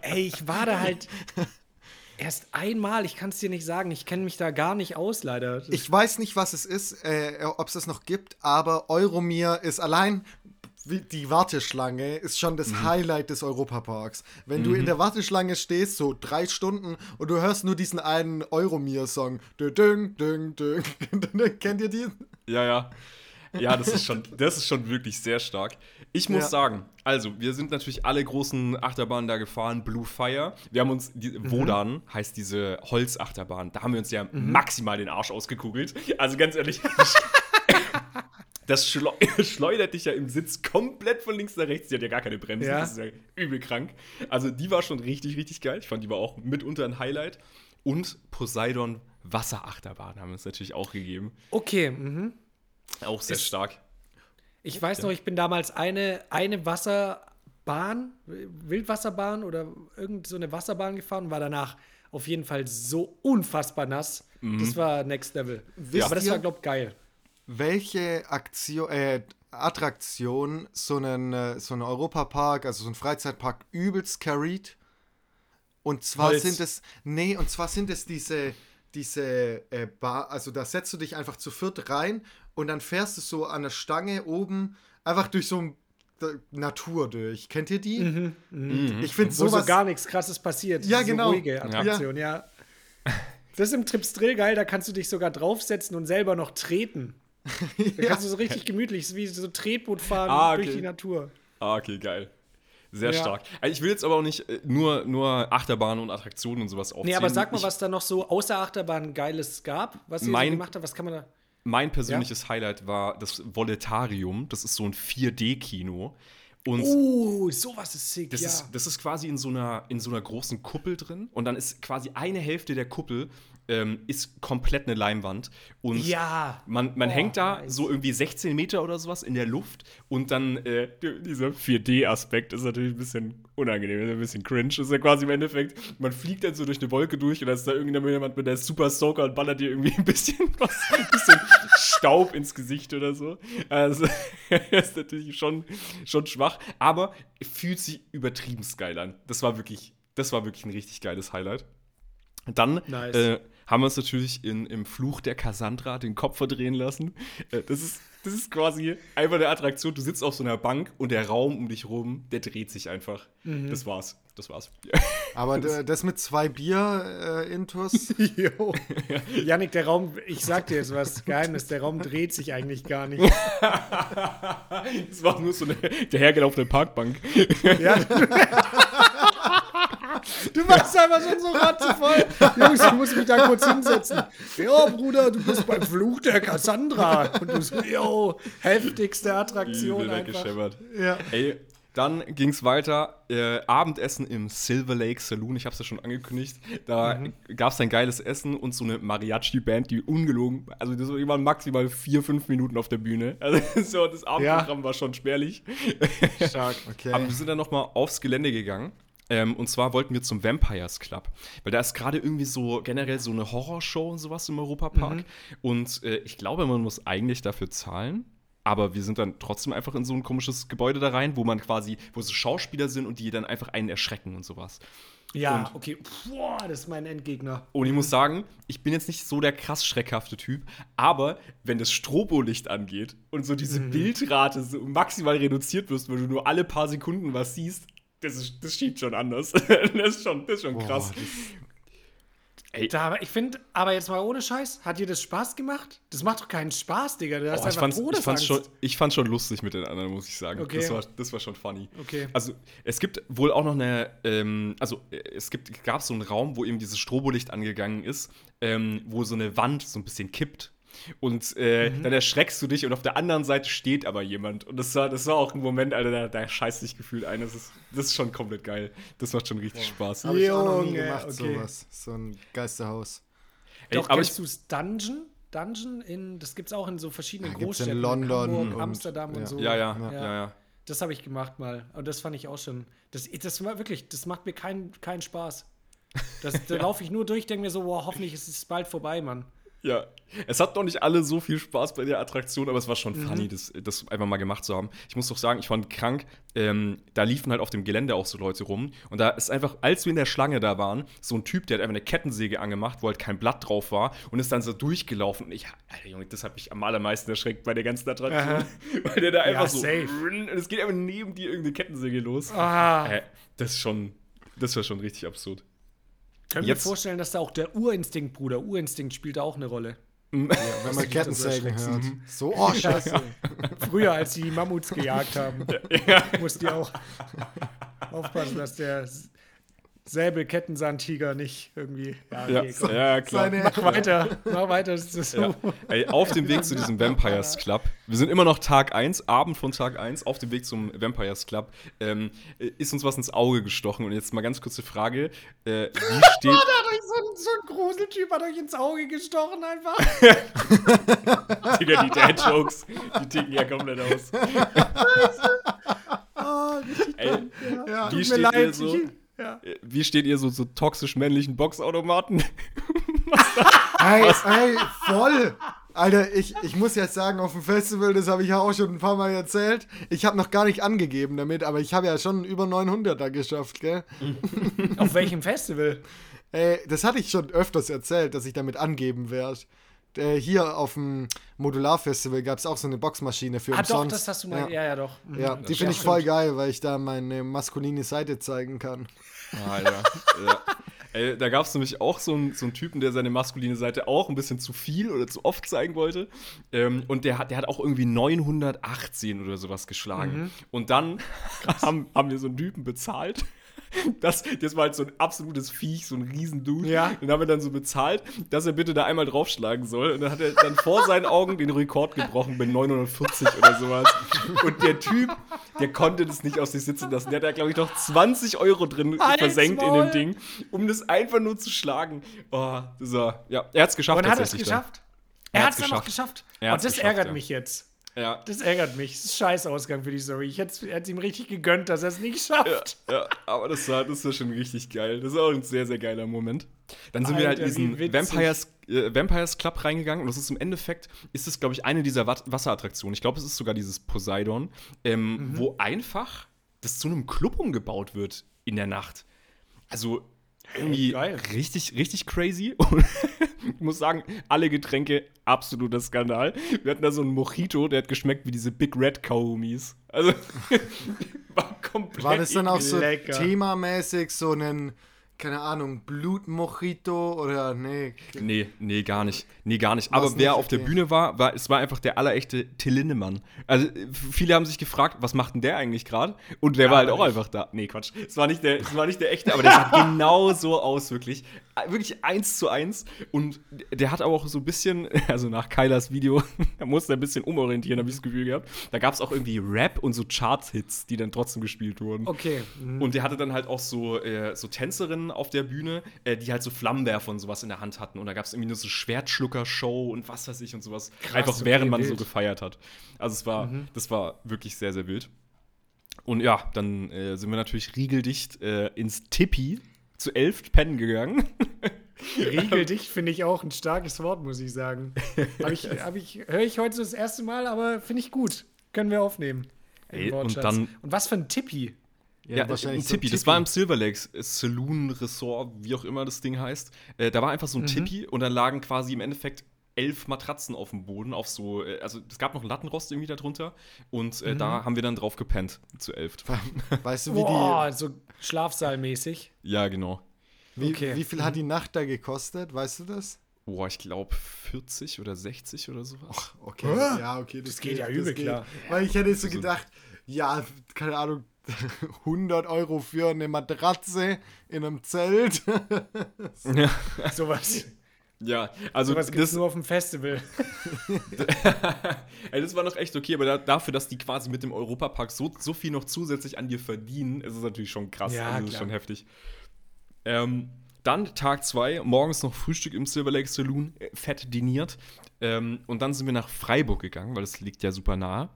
Ey, ich war da halt erst einmal. Ich kann es dir nicht sagen. Ich kenne mich da gar nicht aus, leider. Ich weiß nicht, was es ist, äh, ob es das noch gibt, aber Euromir ist allein die Warteschlange ist schon das Highlight des Europaparks. Wenn du in der Warteschlange stehst, so drei Stunden, und du hörst nur diesen einen Euromir-Song. Kennt ihr die? Ja, ja. Ja, das ist schon, das ist schon wirklich sehr stark. Ich muss Ja. sagen, also, wir sind natürlich alle großen Achterbahnen da gefahren. Blue Fire. Wir haben uns, die, Wodan heißt diese Holzachterbahn. Da haben wir uns ja maximal den Arsch ausgekugelt. Also ganz ehrlich, das schleu schleudert dich ja im Sitz komplett von links nach rechts. Die hat ja gar keine Bremse. Ja. Das ist ja übel krank. Also, die war schon richtig, richtig geil. Ich fand, die war auch mitunter ein Highlight. Und Poseidon Wasserachterbahn haben wir uns natürlich auch gegeben. Okay, mhm. Auch sehr Ist- stark. Ich weiß noch, ich bin damals eine, eine Wasserbahn, Wildwasserbahn oder irgend so eine Wasserbahn gefahren und war danach auf jeden Fall so unfassbar nass. Das war Next Level. Wisst Aber das war, glaub geil. welche Aktion, äh, Attraktion so einen, äh, so einen Europapark, also so ein Freizeitpark übelst carried. Und zwar Holz. sind es, nee, und zwar sind es diese, diese äh, Bar, also da setzt du dich einfach zu viert rein und dann fährst du so an der Stange oben einfach durch so ein Natur durch. Kennt ihr die? Ich finde Wo so sowas gar nichts krasses passiert. Ja, so genau. ruhige Attraktion, ja. Das ist im Trips Drill geil, da kannst du dich sogar draufsetzen und selber noch treten. Da kannst du so richtig gemütlich, wie so Tretboot fahren Ah, durch okay. die Natur. Ah, okay, geil. Sehr Ja. stark. Also ich will jetzt aber auch nicht äh, nur, nur Achterbahnen und Attraktionen und sowas aufzählen. Nee, aber sag mal, ich, was da noch so außer Achterbahn Geiles gab, was ihr so Mein- gemacht habt, was kann man da. Mein persönliches Highlight war das Voletarium. Das ist so ein 4D-Kino. Und Oh, sowas ist sick, das, ja. ist, das ist quasi in so, einer, in so einer großen Kuppel drin. Und dann ist quasi eine Hälfte der Kuppel ähm, ist komplett eine Leinwand. Und Ja. Man, man Oh, hängt da nice. so irgendwie 16 Meter oder sowas in der Luft und dann äh, dieser 4D-Aspekt ist natürlich ein bisschen unangenehm, ein bisschen cringe. Ist ja quasi im Endeffekt, man fliegt dann so durch eine Wolke durch und da ist da irgendjemand mit der Super Soaker und ballert dir irgendwie ein bisschen was, ein bisschen Staub ins Gesicht oder so. Also, ist natürlich schon, schon schwach, aber fühlt sich übertrieben geil an. Das war wirklich, das war wirklich ein richtig geiles Highlight. Dann Nice. äh, haben wir uns natürlich in, im Fluch der Cassandra den Kopf verdrehen lassen. Äh, das, ist, das ist quasi einfach eine Attraktion. Du sitzt auf so einer Bank und der Raum um dich rum, der dreht sich einfach. Mhm. Das war's. Das war's. Aber d- das mit zwei Bier äh, Intus. Jo. Janik, der Raum, ich sag dir jetzt was Geheimnis, der Raum dreht sich eigentlich gar nicht. Das war nur so eine dahergelaufene Parkbank. Ja. Du machst einfach schon so ratzevoll. Jungs, ich muss mich da kurz hinsetzen. Ja, Bruder, du bist beim Fluch der Cassandra. Und du so, yo, heftigste Attraktion einfach. ja. Ey, dann ging's weiter. Äh, Abendessen im Silver Lake Saloon. Ich hab's ja schon angekündigt. Da Mhm. gab's ein geiles Essen und so eine Mariachi-Band, die ungelogen, also das die waren maximal vier, fünf Minuten auf der Bühne. Also so, das Abendprogramm war schon spärlich. Stark. Okay. Aber wir sind dann noch mal aufs Gelände gegangen. Ähm, und zwar wollten wir zum Vampires Club. Weil da ist gerade irgendwie so generell so eine Horrorshow und sowas im Europapark. Mhm. Und äh, ich glaube, man muss eigentlich dafür zahlen. Aber wir sind dann trotzdem einfach in so ein komisches Gebäude da rein, wo man quasi, wo so Schauspieler sind und die dann einfach einen erschrecken und sowas. Ja, Und- okay. Boah, das ist mein Endgegner. Und ich muss sagen, ich bin jetzt nicht so der krass schreckhafte Typ, aber wenn das Strobolicht angeht und so diese Bildrate so maximal reduziert wirst, weil du nur alle paar Sekunden was siehst, das, ist, das schiebt schon anders. das ist schon, das ist schon krass. Ey, Da, ich finde, aber jetzt mal ohne Scheiß, hat dir das Spaß gemacht? Das macht doch keinen Spaß, Digga. Du hast Oh, ich, einfach fand's, ich, fand's schon, ich fand's schon lustig mit den anderen, muss ich sagen. Okay. Das, war, das war schon funny. Okay. Also, es gibt wohl auch noch eine, ähm, also, es gibt, gab so einen Raum, wo eben dieses Strobolicht angegangen ist, ähm, wo so eine Wand so ein bisschen kippt. Und äh, Mhm. dann erschreckst du dich und auf der anderen Seite steht aber jemand. Und das war, das war auch ein Moment, Alter, da, da scheißt dich gefühlt ein. Das ist, das ist schon komplett geil. Das macht schon richtig Spaß. Habe ich auch noch nie Junge, gemacht, okay. sowas. So ein Geisterhaus. Ey, Doch, aber kennst ich, du's Dungeon? Dungeon in, das gibt's auch in so verschiedenen Ja, gibt's in Großstädten. London Hamburg, und- Amsterdam und ja. so. ja, ja, Ja. ja, ja, ja. Das habe ich gemacht mal. Und das fand ich auch schon. Das, das war wirklich, das macht mir keinen keinen Spaß. Das, da laufe ich nur durch, denke mir so, boah, hoffentlich ist es bald vorbei, Mann. Ja, es hat noch nicht alle so viel Spaß bei der Attraktion, aber es war schon Mhm. funny, das, das einfach mal gemacht zu haben. Ich muss doch sagen, ich fand krank, ähm, da liefen halt auf dem Gelände auch so Leute rum und da ist einfach, als wir in der Schlange da waren, so ein Typ, der hat einfach eine Kettensäge angemacht, wo halt kein Blatt drauf war und ist dann so durchgelaufen und ich, Alter Junge, das hat mich am allermeisten erschreckt bei der ganzen Attraktion, weil der da einfach so, safe. und es geht einfach neben dir irgendeine Kettensäge los. Ah. Äh, das ist schon, das war schon richtig absurd. Können wir vorstellen, dass da auch der Urinstinkt, Bruder, Urinstinkt spielt da auch eine Rolle. Wenn man dich Kettensägen das hört. So, oh, scheiße. Früher, als die Mammuts gejagt haben, mussten die auch aufpassen, dass der Säbelkettensandtiger nicht irgendwie. Ja, Ja, okay, ja klar. Seine, Mach weiter, mach weiter. Das ist so. Ja. Ey, auf dem Weg zu diesem Vampires Club. Wir sind immer noch Tag 1, Abend von Tag 1, auf dem Weg zum Vampires Club. Ähm, ist uns was ins Auge gestochen. Und jetzt mal ganz kurze Frage. Äh, wie steht. Hat euch so, ein, so ein Gruseltyp hat euch ins Auge gestochen einfach. Digga, die Dad-Jokes, die ticken ja komplett aus. Oh, richtig Ey, ja. wie Tut mir leid. so? ich- Ja. Wie steht ihr so zu toxisch männlichen Boxautomaten? Ey, ey, voll. Alter, ich, ich muss jetzt sagen, auf dem Festival, das habe ich ja auch schon ein paar Mal erzählt, ich habe noch gar nicht angegeben damit, aber ich habe ja schon über 900er geschafft, gell? Auf welchem Festival? Ey, das hatte ich schon öfters erzählt, dass ich damit angeben werde. Äh, hier auf dem Modularfestival gab es auch so eine Boxmaschine für Ah, doch, umsonst. das hast du mal. Ja, Ja, ja, doch. Mhm. ja Das die finde ich voll geil, weil ich da meine maskuline Seite zeigen kann. Alter. ja. Ey, da gab es nämlich auch so einen, so einen Typen, der seine maskuline Seite auch ein bisschen zu viel oder zu oft zeigen wollte. Ähm, und der hat, der hat auch irgendwie 918 oder sowas geschlagen. Und dann haben, haben wir so einen Typen bezahlt. Das, das war halt so ein absolutes Viech, so ein Riesendude. Ja. Den haben wir dann so bezahlt, dass er bitte da einmal draufschlagen soll. Und dann hat er dann vor seinen Augen den Rekord gebrochen bei 940 oder sowas. Und der Typ, der konnte das nicht aus sich sitzen lassen. Der hat da, glaube ich, noch 20 Euro drin Halt's versenkt in Maul. dem Ding, um das einfach nur zu schlagen. Oh, war, ja, er hat es geschafft Und hat es tatsächlich dann. geschafft? Er Er hat es dann noch geschafft. geschafft. Und das geschafft, ärgert ja. mich jetzt. Ja. Das ärgert mich. Das ist ein scheiß Ausgang für die Story. Ich hätte es ihm richtig gegönnt, dass er es nicht schafft. Ja, aber das war, das war schon richtig geil. Das war auch ein sehr, sehr geiler Moment. Dann sind wir halt in Alter, diesen. Vampires, äh, Vampires Club reingegangen und das ist im Endeffekt, ist es, glaube ich, eine dieser Wat Wasserattraktionen. Ich glaube, es ist sogar dieses Poseidon, ähm, Mhm. wo einfach das zu einem Club umgebaut wird in der Nacht. Also irgendwie geil. richtig, richtig crazy. Und ich muss sagen, alle Getränke absoluter Skandal. Wir hatten da so einen Mojito, der hat geschmeckt wie diese Big Red Kaumis. Also war komplett. War das dann auch so Lecker. themamäßig so ein, keine Ahnung, Blutmojito oder nee? Nee, nee, gar nicht. Nee, gar nicht. Aber wer nicht? auf der Okay. Bühne war, war, es war einfach der allerechte Till Lindemann. Also, viele haben sich gefragt, was macht denn der eigentlich gerade? Und der war halt auch nicht. einfach da. Nee, Quatsch. Es war nicht der, es war nicht der echte, aber der sah genau so aus, wirklich. Wirklich eins zu eins. Und der hat aber auch so ein bisschen, also nach Kylas Video, da musste er ein bisschen umorientieren, habe ich das Gefühl gehabt. Da gab es auch irgendwie Rap und so Charts-Hits, die dann trotzdem gespielt wurden. Okay. Mhm. Und der hatte dann halt auch so, äh, so Tänzerinnen auf der Bühne, äh, die halt so Flammenwerfer und sowas in der Hand hatten. Und da gab es irgendwie nur so Schwertschlucker-Show und was weiß ich und sowas. Einfach okay, während man so wild. gefeiert hat. Also es war, das war wirklich sehr, sehr wild. Und ja, dann äh, sind wir natürlich riegeldicht äh, ins Tippi zu elf pennen gegangen. Regeldicht finde ich auch ein starkes Wort, muss ich sagen. Ich, ich, Höre ich heute so das erste Mal, aber finde ich gut. Können wir aufnehmen. Ey, und dann- und was für ein Tippi? Ja, wahrscheinlich ein so Tippi. Das war im Silver Lakes Saloon Resort, wie auch immer das Ding heißt. Äh, da war einfach so ein Tippi und da lagen quasi im Endeffekt elf Matratzen auf dem Boden, auf so, äh, also es gab noch einen Lattenrost irgendwie darunter und äh, da haben wir dann drauf gepennt, zu elf. Weißt du, wie, Boah, so Schlafsaalmäßig. ja, genau. die, wie, okay. wie viel hat die Nacht da gekostet? Weißt du das? Boah, ich glaube 40 oder 60 oder sowas. Okay, Ah, ja, okay. Das, das geht ja übel klar. Weil ich hätte so gedacht, ja, keine Ahnung, 100 Euro für eine Matratze in einem Zelt. Ja, Sowas, ja also sowas gibt es das, nur auf dem Festival. ey, das war noch echt okay, aber da, dafür, dass die quasi mit dem Europapark so, so viel noch zusätzlich an dir verdienen, ist es natürlich schon krass. Ja, also, ist schon heftig. Ähm, dann Tag 2, morgens noch Frühstück im Silver Lake Saloon, äh, fett diniert. Ähm, und dann sind wir nach Freiburg gegangen, weil das liegt ja super nah.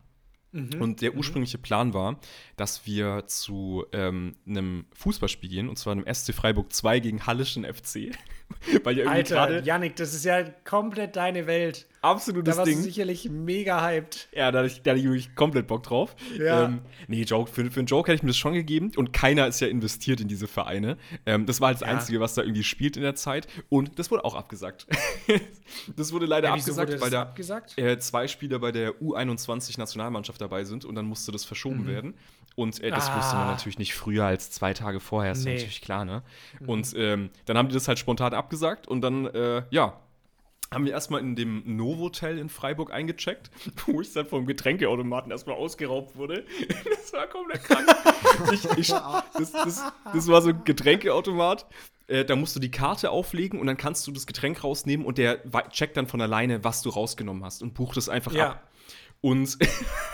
Mhm. Und der ursprüngliche Plan war, dass wir zu ähm, einem Fußballspiel gehen, und zwar einem SC Freiburg 2 gegen Hallischen FC. weil ja irgendwie Alter, gerade Yannick, das ist ja komplett deine Welt. Absolutes Da warst Ding. du sicherlich mega hyped. Ja, da hatte ich, da hatte ich wirklich komplett Bock drauf. Ja. Ähm, nee, Joke, für, für einen Joke hätte ich mir das schon gegeben und keiner ist ja investiert in diese Vereine. Ähm, das war halt das Ja. Einzige, was da irgendwie spielt in der Zeit. Und das wurde auch abgesagt. das wurde leider Ja, abgesagt, wurde weil da abgesagt? äh, zwei Spieler bei der U21-Nationalmannschaft dabei sind und dann musste das verschoben werden. Und äh, das Mhm. Ah. wusste man natürlich nicht früher als zwei Tage vorher, ist ja Nee. Mhm. natürlich klar, ne? Und ähm, dann haben die das halt spontan abgesagt und dann, äh, ja, haben wir erstmal in dem Novotel in Freiburg eingecheckt, wo ich dann vom Getränkeautomaten erstmal ausgeraubt wurde. Das war komplett krank. ich, ich, das, das, das war so ein Getränkeautomat. Äh, da musst du die Karte auflegen und dann kannst du das Getränk rausnehmen und der checkt dann von alleine, was du rausgenommen hast und bucht es einfach Ja. ab. Und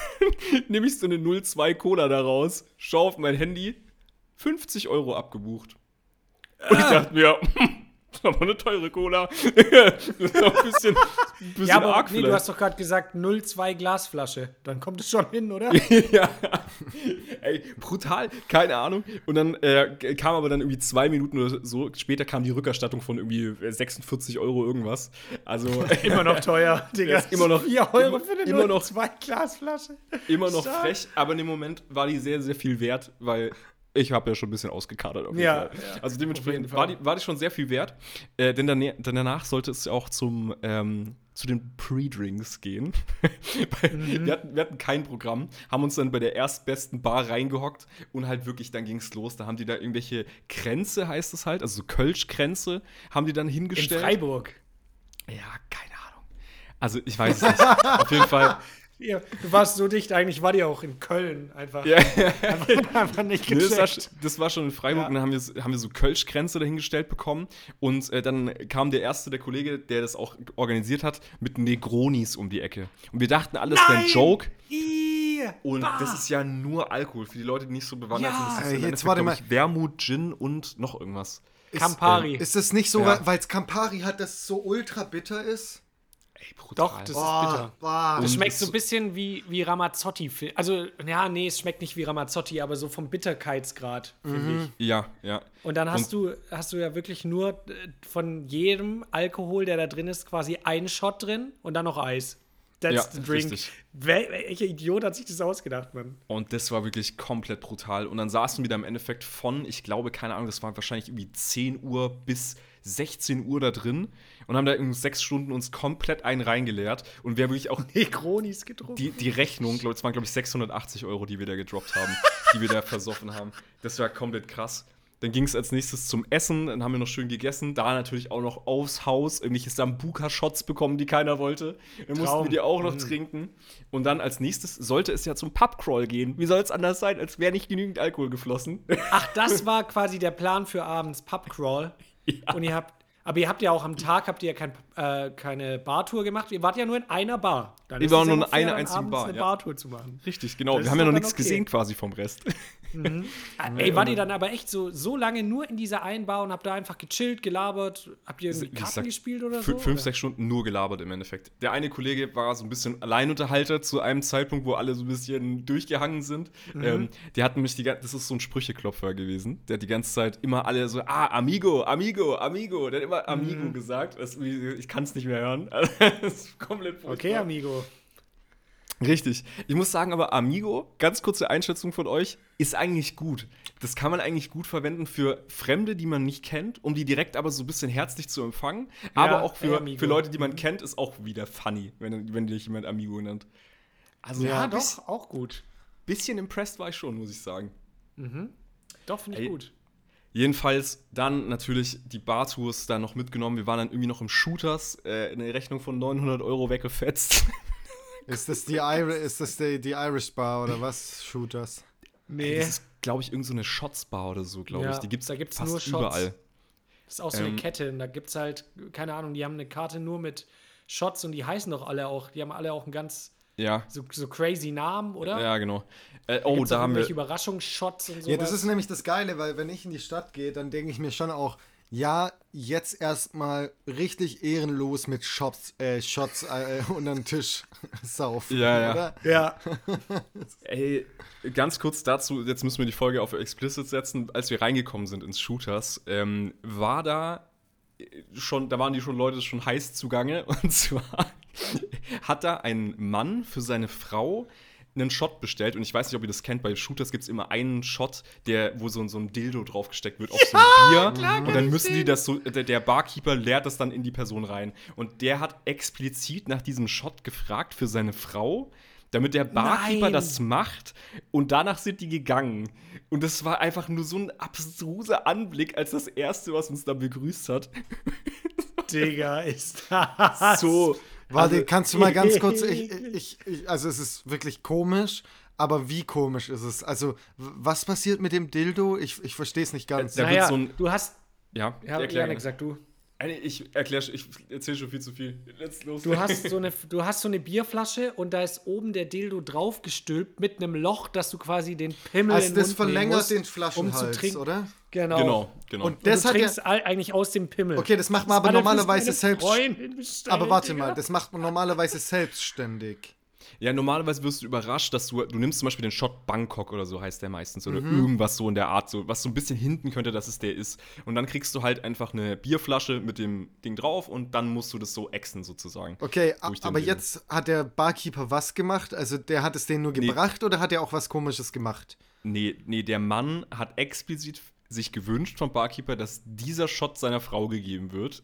nehme ich so eine 02 Cola da raus, schau auf mein Handy, 50 Euro abgebucht. Und ich dachte mir, ist aber eine teure Cola. das ist auch ein bisschen, ein bisschen Ja, aber arg nee, du vielleicht. hast doch gerade gesagt 0,2 Glasflasche. Dann kommt es schon hin, oder? ja. Ey, brutal, keine Ahnung. Und dann äh, kam aber dann irgendwie zwei Minuten oder so später kam die Rückerstattung von irgendwie 46 Euro irgendwas. Also Immer noch teuer, Digga. Ist immer noch- 4 Euro für eine immer noch- 0,2 Glasflasche. immer noch Stark. frech, aber in dem Moment war die sehr, sehr viel wert, weil ich habe ja schon ein bisschen ausgekadert. Auf jeden Ja, Fall. ja, also dementsprechend war die, war die schon sehr viel wert. Äh, denn, dann, denn danach sollte es auch zum, ähm, zu den Pre-Drinks gehen. Mhm. wir, hatten, wir hatten kein Programm, haben uns dann bei der erstbesten Bar reingehockt und halt wirklich, dann ging es los. Da haben die da irgendwelche Kränze, heißt es halt, also so Kölsch-Kränze, haben die dann In hingestellt. Freiburg. Ja, keine Ahnung. Also ich weiß es nicht. Auf jeden Fall. Ja, du warst so dicht, eigentlich war die auch in Köln einfach. Ja. Einfach, einfach nicht Nee, das, war, das war schon in Freiburg Ja. und dann haben wir, haben wir so Kölschkränze dahingestellt bekommen und äh, dann kam der erste, der Kollege, der das auch organisiert hat, mit Negronis um die Ecke. Und wir dachten, alles wäre ein! Joke und bah. das ist ja nur Alkohol. Für die Leute, die nicht so bewandert Ja. sind, das ist Äh, jetzt Endeffekt, warte glaub ich, Wermut, Gin und noch irgendwas. Ist, Campari. Ist das nicht so, Ja. weil es Campari hat, das so ultra bitter ist? Ey, brutal. Doch, das ist bitter. boah. Das Und schmeckt so ein bisschen wie, wie Ramazzotti. Also, ja, nee, es schmeckt nicht wie Ramazzotti, aber so vom Bitterkeitsgrad, finde ich. Ja, ja. Und dann hast du, hast du ja wirklich nur äh, von jedem Alkohol, der da drin ist, quasi einen Shot drin und dann noch Eis. That's Ja, the drink. richtig. Wel welcher Idiot hat sich das ausgedacht, Mann? Und das war wirklich komplett brutal. Und dann saßen wir da im Endeffekt von, ich glaube, keine Ahnung, das war wahrscheinlich irgendwie 10 Uhr bis 16 Uhr da drin und haben da irgendwie sechs Stunden uns komplett einen reingeleert. Und wir haben wirklich auch Negronis getrunken. die, die Rechnung, glaub, es waren, glaube ich, 680 Euro, die wir da gedroppt haben, die wir da versoffen haben. Das war komplett krass. Dann ging es als nächstes zum Essen, dann haben wir noch schön gegessen. Da natürlich auch noch aufs Haus irgendwelche Sambuka-Shots bekommen, die keiner wollte. Dann mussten wir die auch noch trinken. Und dann als nächstes sollte es ja zum Pubcrawl gehen. Wie soll es anders sein, als wäre nicht genügend Alkohol geflossen? Ach, das war quasi der Plan für abends, Pubcrawl. Und ihr habt, aber ihr habt ja auch am Tag habt ihr ja kein, äh, keine Bartour gemacht. Ihr wart ja nur in einer Bar. Dann Wir waren ja nur in einer einzigen Bar, eine ja. Bartour zu machen. Richtig, genau. Das Wir haben ja noch nichts okay. gesehen quasi vom Rest. Ah, Ey, wart ihr dann aber echt so, so lange nur in dieser einen Bar und habt da einfach gechillt, gelabert? Habt ihr irgendwie Wie Karten gesagt, gespielt oder so? Fünf, oder? sechs Stunden nur gelabert im Endeffekt. Der eine Kollege war so ein bisschen Alleinunterhalter zu einem Zeitpunkt, wo alle so ein bisschen durchgehangen sind. Mhm. Ähm, der hat nämlich die ganze, das ist so ein Sprücheklopfer gewesen. Der hat die ganze Zeit immer alle so, ah, Amigo, Amigo, Amigo. Der hat immer Amigo Mhm. gesagt. Das, ich kann es nicht mehr hören. das ist komplett Okay, furchtbar. Amigo. Richtig. Ich muss sagen, aber Amigo, ganz kurze Einschätzung von euch, ist eigentlich gut. Das kann man eigentlich gut verwenden für Fremde, die man nicht kennt, um die direkt aber so ein bisschen herzlich zu empfangen. aber auch ey, für, Amigo. für Leute, die man kennt, ist auch wieder funny, wenn, wenn dich jemand Amigo nennt. Also Ja, bis- doch, auch gut. bisschen impressed war ich schon, muss ich sagen. Doch, finde ich Ey. gut. Jedenfalls dann natürlich die Bartours da noch mitgenommen. Wir waren dann irgendwie noch im Shooters, äh, eine Rechnung von 900 Euro weggefetzt. Ist das die, Iri ist das die, die Irish Bar oder was? Shooters. Nee, Das ist, glaube ich, irgend so eine Shots-Bar oder so, glaube Ja, ich. Die gibt's da gibt's fast nur Shots. überall. das ist auch so eine ähm, Kette. Und da gibt es halt, keine Ahnung, die haben eine Karte nur mit Shots und die heißen doch alle auch, die haben alle auch einen ganz Ja, so, so crazy Namen, oder? ja, genau. Äh, oh, da haben wir. Überraschungsshots und so. Ja, das ist nämlich das Geile, weil wenn ich in die Stadt gehe, dann denke ich mir schon auch, ja, jetzt erstmal richtig ehrenlos mit Shots, äh, Shots äh, unter den Tisch saufen. Ja, ja. Oder? Ja. Ey, ganz kurz dazu, jetzt müssen wir die Folge auf Explicit setzen. Als wir reingekommen sind ins Shooters, ähm, war da schon, da waren die schon Leute schon heiß zugange. Und zwar hat da ein Mann für seine Frau einen Shot bestellt und ich weiß nicht, ob ihr das kennt, bei Shooters gibt es immer einen Shot, der, wo so, so ein Dildo draufgesteckt wird auf so ein Bier und dann müssen die das so, der, der Barkeeper leert das dann in die Person rein und der hat explizit nach diesem Shot gefragt für seine Frau, damit der Barkeeper Nein. das macht und danach sind die gegangen. Und das war einfach nur so ein abstruser Anblick, als das erste, was uns da begrüßt hat. Digga, ist das. So. Warte, also- kannst du mal ganz kurz, ich, ich, ich, also es ist wirklich komisch, aber wie komisch ist es? Also, was passiert mit dem Dildo? Ich, ich verstehe es nicht ganz. Wird naja, so ein- du hast. Ja, Ja, erklär Janik, gerne. sag du. Ich erkläre, ich erzähle schon viel zu viel. Let's los. Du hast, so eine, du hast so eine Bierflasche und da ist oben der Dildo draufgestülpt mit einem Loch, dass du quasi den Pimmel also in den das Mund nehmen verlängert musst, den Flaschenhals, um zu trinken. oder? Genau. Genau, genau. Und Und das du hat ja, trinkst all- eigentlich aus dem Pimmel. Okay, das macht man aber hat er für normalerweise selbst. Aber warte mal, das macht man normalerweise selbstständig. ja, normalerweise wirst du überrascht, dass du, du nimmst zum Beispiel den Shot Bangkok oder so heißt der meistens oder Mhm. irgendwas so in der Art, so, was so ein bisschen hinten könnte, dass es der ist. Und dann kriegst du halt einfach eine Bierflasche mit dem Ding drauf und dann musst du das so exen sozusagen. Okay, aber Dildo. jetzt hat der Barkeeper was gemacht? Also der hat es denen nur gebracht oder hat er auch was komisches gemacht? Nee, nee, der Mann hat explizit sich gewünscht vom Barkeeper, dass dieser Shot seiner Frau gegeben wird.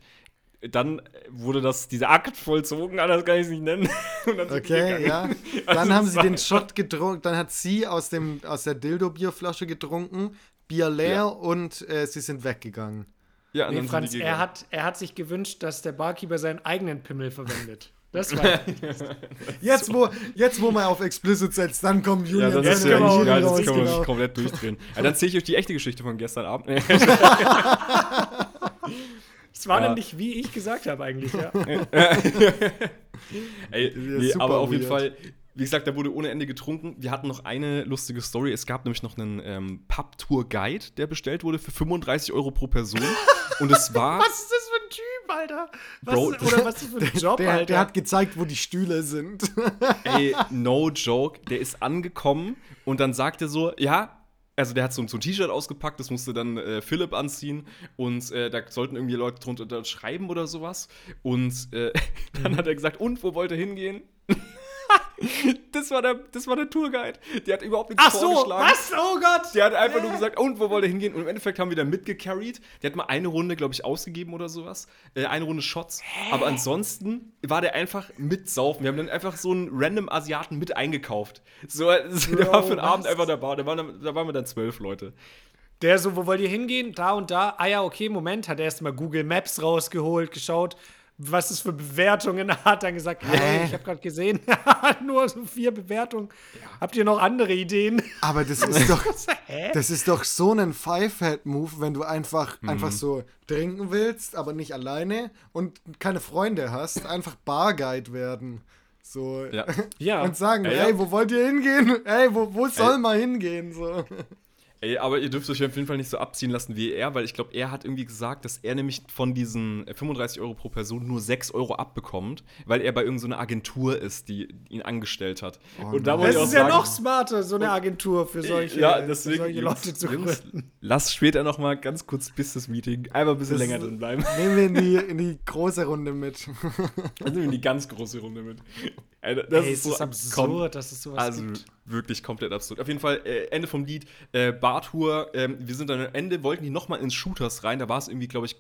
Dann wurde das, dieser Akt vollzogen, anders kann ich es nicht nennen. Dann Okay, ja. Dann Also haben es sie den Shot getrunken, dann hat sie aus, dem, aus der Dildo-Bierflasche getrunken, Bier leer Ja. und äh, sie sind weggegangen. Ja, Nee, dann Franz, er hat, er hat sich gewünscht, dass der Barkeeper seinen eigenen Pimmel verwendet. Das war Jetzt, wo, jetzt, wo man auf Explicit setzt, dann kommt Ja, Julian das Jetzt ist ja können wir auch geil, Ideen das kann man genau. sich komplett durchdrehen. Ja, dann zähle ich euch die echte Geschichte von gestern Abend. Es war Ja. nämlich, wie ich gesagt habe, eigentlich, ja. Ey, nee, aber auf jeden weird. Fall, wie gesagt, da wurde ohne Ende getrunken. Wir hatten noch eine lustige Story. Es gab nämlich noch einen ähm, Pub-Tour-Guide, der bestellt wurde für 35 Euro pro Person. Und es war. Was ist das für Typ, Alter? Was, Bro, oder was ist für ein Job, Der, Alter? der hat gezeigt, wo die Stühle sind. Ey, no joke, der ist angekommen und dann sagt er so, ja, also der hat so, so ein T-Shirt ausgepackt, das musste dann äh, Philipp anziehen und äh, da sollten irgendwie Leute drunter da schreiben oder sowas. Und äh, dann hat er gesagt, und wo wollt ihr hingehen? Das, war der, das war der Tourguide. Der hat überhaupt nichts Ach so, vorgeschlagen. was? Oh Gott! Der hat einfach nur gesagt, und wo wollt ihr hingehen? Und im Endeffekt haben wir dann mitgecarried. Der hat mal eine Runde, glaube ich, ausgegeben oder sowas. Äh, eine Runde Shots. Aber ansonsten war der einfach mit saufen. Wir haben dann einfach so einen random Asiaten mit eingekauft. So, so der Bro, war für den was? Abend einfach dabei. Da waren, da waren wir dann zwölf Leute. Der so, wo wollt ihr hingehen? Da und da. Ah ja, okay, Moment. Hat er erst mal Google Maps rausgeholt, geschaut, was es für Bewertungen hat. Dann gesagt, hey, ich habe gerade gesehen, nur so vier Bewertungen. Habt ihr noch andere Ideen? Aber das ist doch, das ist doch so ein Five-Head-Move, wenn du einfach, Mhm. einfach so trinken willst, aber nicht alleine und keine Freunde hast, einfach Barguide werden. So. Ja. Ja. Und sagen, Ja, ja. ey, wo wollt ihr hingehen? Ey, wo, wo soll man hingehen? So. Ey, aber ihr dürft euch auf jeden Fall nicht so abziehen lassen wie er, weil ich glaube, er hat irgendwie gesagt, dass er nämlich von diesen 35 Euro pro Person nur 6 Euro abbekommt, weil er bei irgendeiner so Aggentur ist, die ihn angestellt hat. und da muss Das ich auch ist ja sagen, noch smarter, so eine Agentur für solche, ja, für deswegen, solche Jungs, Leute zu Jungs, gründen. Lass später noch mal ganz kurz bis das Meeting einmal ein bisschen Das- länger drin bleiben. Nehmen wir in die, in die große Runde mit. Dann sind wir in die ganz große Runde mit. Das Ey, ist es so ist absurd, dass es sowas Also gibt. wirklich komplett absurd. Auf jeden Fall, äh, Ende vom Lied, äh, Bartour, ähm, wir sind dann am Ende, wollten die nochmal ins Shooters rein, da war es irgendwie, glaube ich,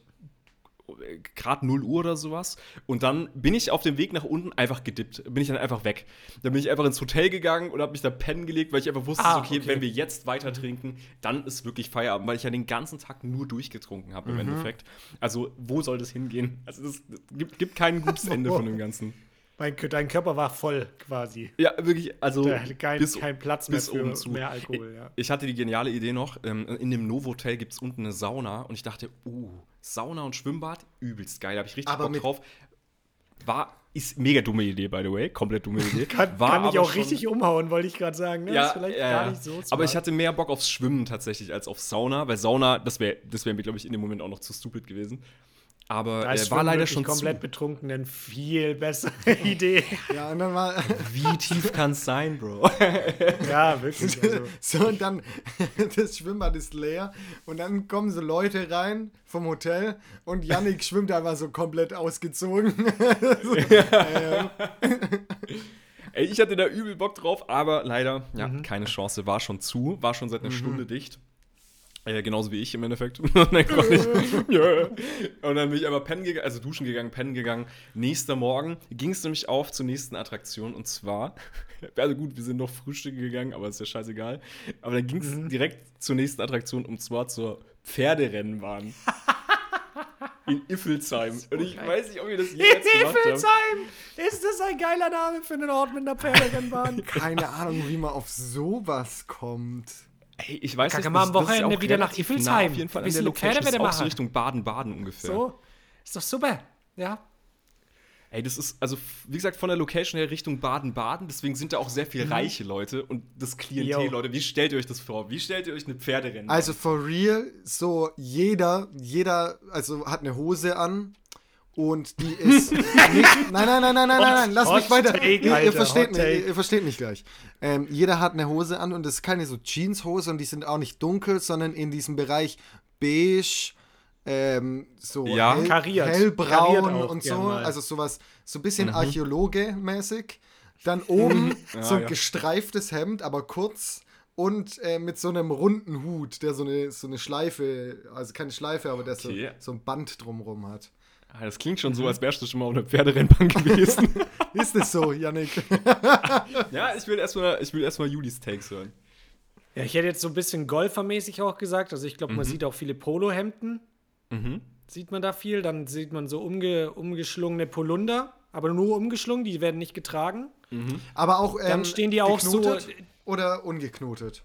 gerade 0 Uhr oder sowas. Und dann bin ich auf dem Weg nach unten einfach gedippt. Bin ich dann einfach weg. Dann bin ich einfach ins Hotel gegangen und habe mich da pennen gelegt, weil ich einfach wusste, Ah, okay, okay. wenn wir jetzt weiter trinken, dann ist wirklich Feierabend, weil ich ja den ganzen Tag nur durchgetrunken habe im Endeffekt. Also, wo soll das hingehen? Also, das, das gibt, gibt kein gutes Ende von dem Ganzen. Mein, dein Körper war voll quasi. Ja, wirklich, also kein, bis, kein Platz mehr bis für oben zu. mehr Alkohol. Ja. Ich hatte die geniale Idee noch, ähm, in dem Novotel gibt es unten eine Sauna und ich dachte, uh, Sauna und Schwimmbad, übelst geil, da habe ich richtig Aber Bock drauf. War, ist mega dumme Idee, by the way, komplett dumme Idee. Kann, War kann mich aber auch schon- richtig umhauen, wollte ich gerade sagen. Ne? ja, ist vielleicht ja, gar ja. nicht so Aber ich smart. hatte mehr Bock aufs Schwimmen tatsächlich als auf Sauna, weil Sauna, das wäre das wär mir, glaube ich, in dem Moment auch noch zu stupid gewesen. Aber da ist äh, war leider schon komplett zu. betrunkenen viel bessere Idee. Ja, und dann war. Wie tief kann es sein, Bro? ja, wirklich. Also. So, und dann, das Schwimmbad ist leer und dann kommen so Leute rein vom Hotel und Yannick schwimmt einfach so komplett ausgezogen. so, äh, Ey, ich hatte da übel Bock drauf, aber leider, ja, Mhm. keine Chance. War schon zu, war schon seit einer Stunde dicht. Äh, genauso wie ich im Endeffekt. Gott nicht. Ja. Und dann bin ich aber pennen gegangen, also duschen gegangen, pennen gegangen. Nächster Morgen ging es nämlich auf zur nächsten Attraktion und zwar, also gut, wir sind noch frühstücken gegangen, aber ist ja scheißegal. Aber dann ging es Mhm. direkt zur nächsten Attraktion und zwar zur Pferderennbahn. In Iffelsheim. und ich weiß nicht, ob ihr das jemals gemacht habt. Hildesheim! Ist das ein geiler Name für einen Ort mit einer Pferderennbahn? keine Ahnung, wie man auf sowas kommt. Ey, ich weiß Kann nicht, man am Wochenende wieder nach Iffelsheim. Nah auf jeden Fall an der Location. Das ist auch so. Richtung Baden-Baden ungefähr. so, ist doch super. Ja. Ey, das ist, also, wie gesagt, von der Location her Richtung Baden-Baden. Deswegen sind da auch sehr viele reiche Leute und das Klientel, Jo. Leute. Wie stellt ihr euch das vor? Wie stellt ihr euch eine Pferderennen? Also for real, so jeder, jeder, also hat eine Hose an und die ist nicht, nein, nein, nein, nein, nein, nein, nein, lass mich weiter. Take, ihr, ihr, versteht mich, ihr, ihr versteht mich gleich. Ähm, jeder hat eine Hose an und das ist keine so Jeanshose und die sind auch nicht dunkel, sondern in diesem Bereich beige, ähm, so Ja. hell, Kariert. hellbraun Kariert und so, also sowas, so ein bisschen Archäologe-mäßig. Dann oben so ein ja. gestreiftes Hemd, aber kurz und äh, mit so einem runden Hut, der so eine, so eine Schleife, also keine Schleife, aber der Okay. so, so ein Band drumrum hat. Ah, das klingt schon so, als wärst du schon mal auf einer Pferderennbahn gewesen. Ist es so, Yannick? ja, ich will erstmal ich will erstmal Julis Takes hören. Ja, ich hätte jetzt so ein bisschen golfermäßig auch gesagt. Also ich glaube, man sieht auch viele Polohemden. Mhm. Sieht man da viel. Dann sieht man so umge umgeschlungene Polunder, aber nur umgeschlungen, die werden nicht getragen. Aber auch. Ähm, Dann stehen die auch so- Oder ungeknotet.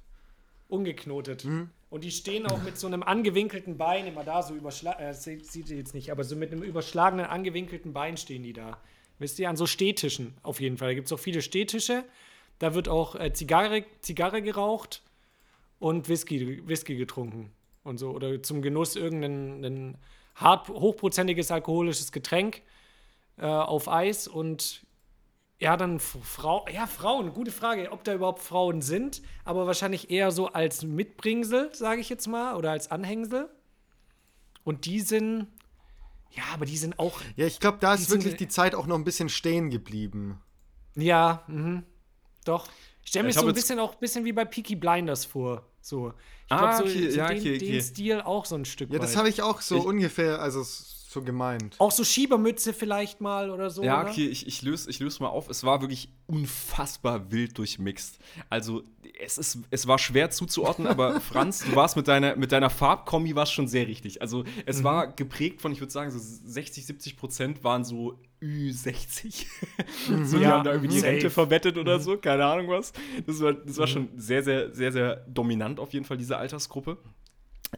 Ungeknotet. Mhm. Und die stehen auch mit so einem angewinkelten Bein immer da, so überschlagen. Äh, sieht, ihr jetzt nicht, aber so mit einem überschlagenen, angewinkelten Bein stehen die da. Wisst ihr, an so Stehtischen auf jeden Fall. Da gibt es auch viele Stehtische. Da wird auch äh, Zigarre, Zigarre geraucht und Whisky, Whisky getrunken und so. Oder zum Genuss irgendein ein hart, hochprozentiges alkoholisches Getränk äh, auf Eis und ja, dann Frau, ja, Frauen, gute Frage, ob da überhaupt Frauen sind, aber wahrscheinlich eher so als Mitbringsel, sage ich jetzt mal, oder als Anhängsel. Und die sind, ja, aber die sind auch, Ja, ich glaube, da Die ist sind- wirklich die Zeit auch noch ein bisschen stehen geblieben. ja, mhm, doch. Ich stelle Ja, mir ich so ein bisschen auch ein bisschen wie bei Peaky Blinders vor. So. Ich Ah, glaube, so, okay, so ja, den, okay, den okay. Stil auch so ein Stück Ja, das weit. habe ich auch so Ich- ungefähr, also so gemeint. Auch so Schiebermütze vielleicht mal oder so. Ja, oder? okay, ich, ich löse ich löse mal auf. Es war wirklich unfassbar wild durchmixt. Also, es, ist, es war schwer zuzuordnen, aber Franz, du warst mit deiner, mit deiner Farbkombi warst schon sehr richtig. Also, es war geprägt von, ich würde sagen, so 60, 70 Prozent waren so Ü60. so, die Ja, haben da irgendwie die safe. Rente verwettet oder so, keine Ahnung was. Das war, das war schon sehr, sehr, sehr, sehr dominant auf jeden Fall, diese Altersgruppe.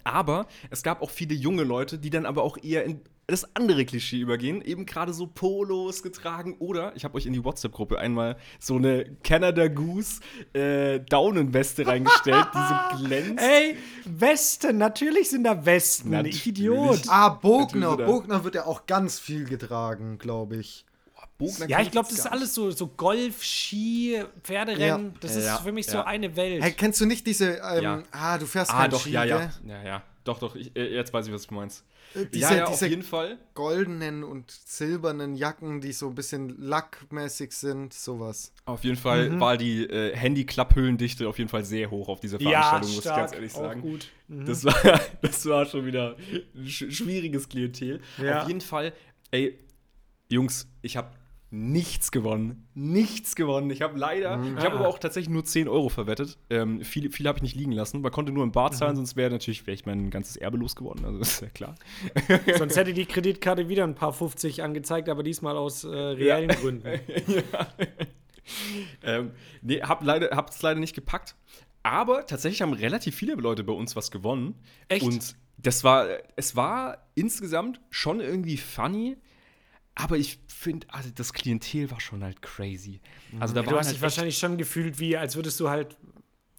Aber es gab auch viele junge Leute, die dann aber auch eher in das andere Klischee übergehen, eben gerade so Polos getragen oder ich habe euch in die WhatsApp-Gruppe einmal so eine Canada Goose äh, Daunenweste reingestellt, die so glänzt. Ey, Westen, natürlich sind da Westen. Natürlich. Ich Idiot. Ah, Bogner. Bogner wird ja auch ganz viel getragen, glaube ich. Bogner Ja, ich glaube, das ist alles so, so Golf, Ski, Pferderennen. Ja. Das Ja, ist für mich so ja. eine Welt. Hey, kennst du nicht diese, ähm, Ja. ah, du fährst Ah, kein doch, Ski, ja, ja. gell? Ja, ja. Doch, doch, ich, äh, jetzt weiß ich, was du meinst. Äh, ja, ja, auf jeden Fall. goldenen und silbernen Jacken, die so ein bisschen lackmäßig sind, sowas. Auf jeden Fall Mhm. war die äh, Handy-Klapphüllendichte auf jeden Fall sehr hoch auf dieser Veranstaltung, muss ich ganz ehrlich auch sagen. gut. Mhm. Das war, das war schon wieder ein sch schwieriges Klientel. Ja. Auf jeden Fall, ey, Jungs, ich habe nichts gewonnen. Nichts gewonnen. Ich habe leider, ich habe Ah. aber auch tatsächlich nur 10 Euro verwettet. Ähm, viele viele habe ich nicht liegen lassen. Man konnte nur im Bar zahlen, sonst wäre natürlich wäre ich mein ganzes Erbe losgeworden. Also ist ja klar. Sonst hätte die Kreditkarte wieder ein paar 50 angezeigt, aber diesmal aus äh, reellen Gründen. ja. ähm, nee, hab leider, hab's leider nicht gepackt. Aber tatsächlich haben relativ viele Leute bei uns was gewonnen. Echt? Und das war, es war insgesamt schon irgendwie funny. Aber ich finde, also das Klientel war schon halt crazy. Also da Du waren hast halt dich wahrscheinlich schon gefühlt, wie als würdest du halt,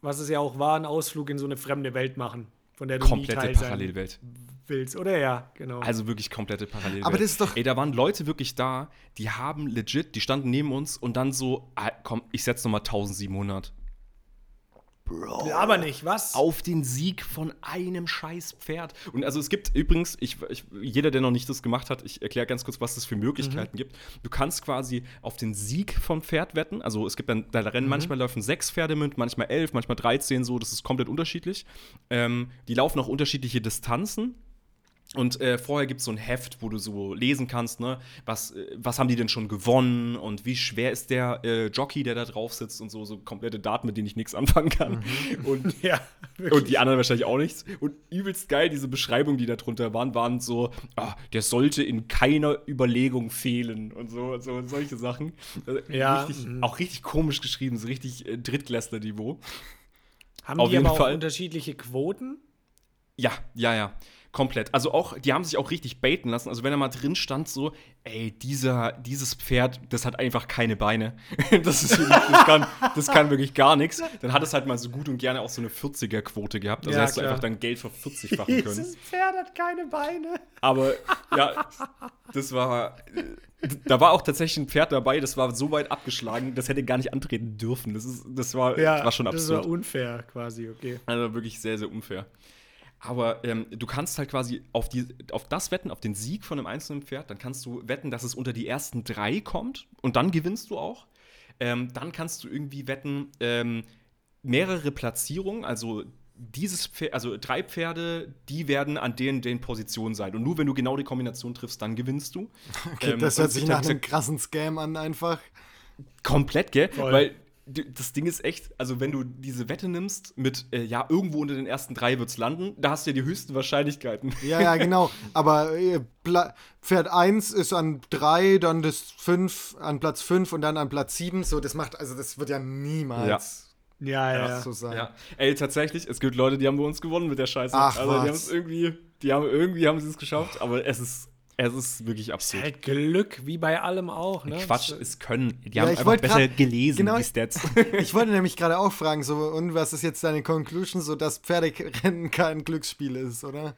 was es ja auch war, einen Ausflug in so eine fremde Welt machen, von der du echt nie komplette Teil sein Parallelwelt. willst. Oder ja, genau. Also wirklich komplette Parallelwelt. Aber das ist doch- Ey, da waren Leute wirklich da, die haben legit, die standen neben uns und dann so, ah, komm, ich setz nochmal 1700. aber nicht, was? auf den Sieg von einem scheiß Pferd. Und also es gibt übrigens, ich, ich, jeder, der noch nicht das gemacht hat, ich erkläre ganz kurz, was es für Möglichkeiten gibt. Du kannst quasi auf den Sieg vom Pferd wetten. Also es gibt dann, da rennen manchmal laufen sechs Pferde mit, manchmal elf, manchmal 13 so, das ist komplett unterschiedlich. Ähm, die laufen auch unterschiedliche Distanzen. Und äh, vorher gibt es so ein Heft, wo du so lesen kannst, ne, was, äh, was haben die denn schon gewonnen und wie schwer ist der äh, Jockey, der da drauf sitzt und so, so komplette Daten, mit denen ich nichts anfangen kann. Und ja, und die anderen wahrscheinlich auch nichts. Und übelst geil, diese Beschreibungen, die da drunter waren, waren so, ah, der sollte in keiner Überlegung fehlen und so, und so solche Sachen. Also Ja, Richtig, mhm. auch richtig komisch geschrieben, so richtig äh, Drittklässler-Niveau. Haben auf die jeden aber auch Fall. unterschiedliche Quoten? Ja, ja, ja. Komplett. Also auch, die haben sich auch richtig baiten lassen. Also wenn da mal drin stand, so, ey, dieser, dieses Pferd, das hat einfach keine Beine. das, ist das, kann, das kann wirklich gar nichts. Dann hat es halt mal so gut und gerne auch so eine 40er-Quote gehabt. Also Ja, du klar. einfach dein Geld vervierzigfachen können. Dieses Pferd hat keine Beine. Aber ja, das war. Da war auch tatsächlich ein Pferd dabei, das war so weit abgeschlagen, das hätte gar nicht antreten dürfen. Das, ist, das, war, das war schon Das absurd. war unfair quasi, okay. Also wirklich sehr, sehr unfair. Aber ähm, du kannst halt quasi auf, die, auf das wetten, auf den Sieg von einem einzelnen Pferd. Dann kannst du wetten, dass es unter die ersten drei kommt und dann gewinnst du auch. Ähm, dann kannst du irgendwie wetten, ähm, mehrere Platzierungen, also dieses Pferd, also drei Pferde, die werden an den, den Positionen sein. Und nur wenn du genau die Kombination triffst, dann gewinnst du. Okay, Ähm, das hört sich ich nach einem krassen Scam an, einfach. Komplett, gell? Voll. Weil das Ding ist echt, also wenn du diese Wette nimmst mit, äh, ja, irgendwo unter den ersten drei wird's landen, da hast du ja die höchsten Wahrscheinlichkeiten. Ja, ja, genau. Aber äh, Pferd 1 ist an 3, dann das 5 an Platz 5 und dann an Platz 7. So, das macht, also das wird ja niemals Ja, ja, ja. so sein. Ja. Ey, tatsächlich, es gibt Leute, die haben bei uns gewonnen mit der Scheiße. Ach, also die haben was. es irgendwie, die haben irgendwie haben sie es geschafft, aber es ist, es ist wirklich absurd. Halt Glück, wie bei allem auch, ne? Quatsch, es können. Die Ja, haben ich einfach besser grad- gelesen, genau- die Stats. Ich wollte nämlich gerade auch fragen, so, und was ist jetzt deine Conclusion, so dass Pferderennen kein Glücksspiel ist, oder?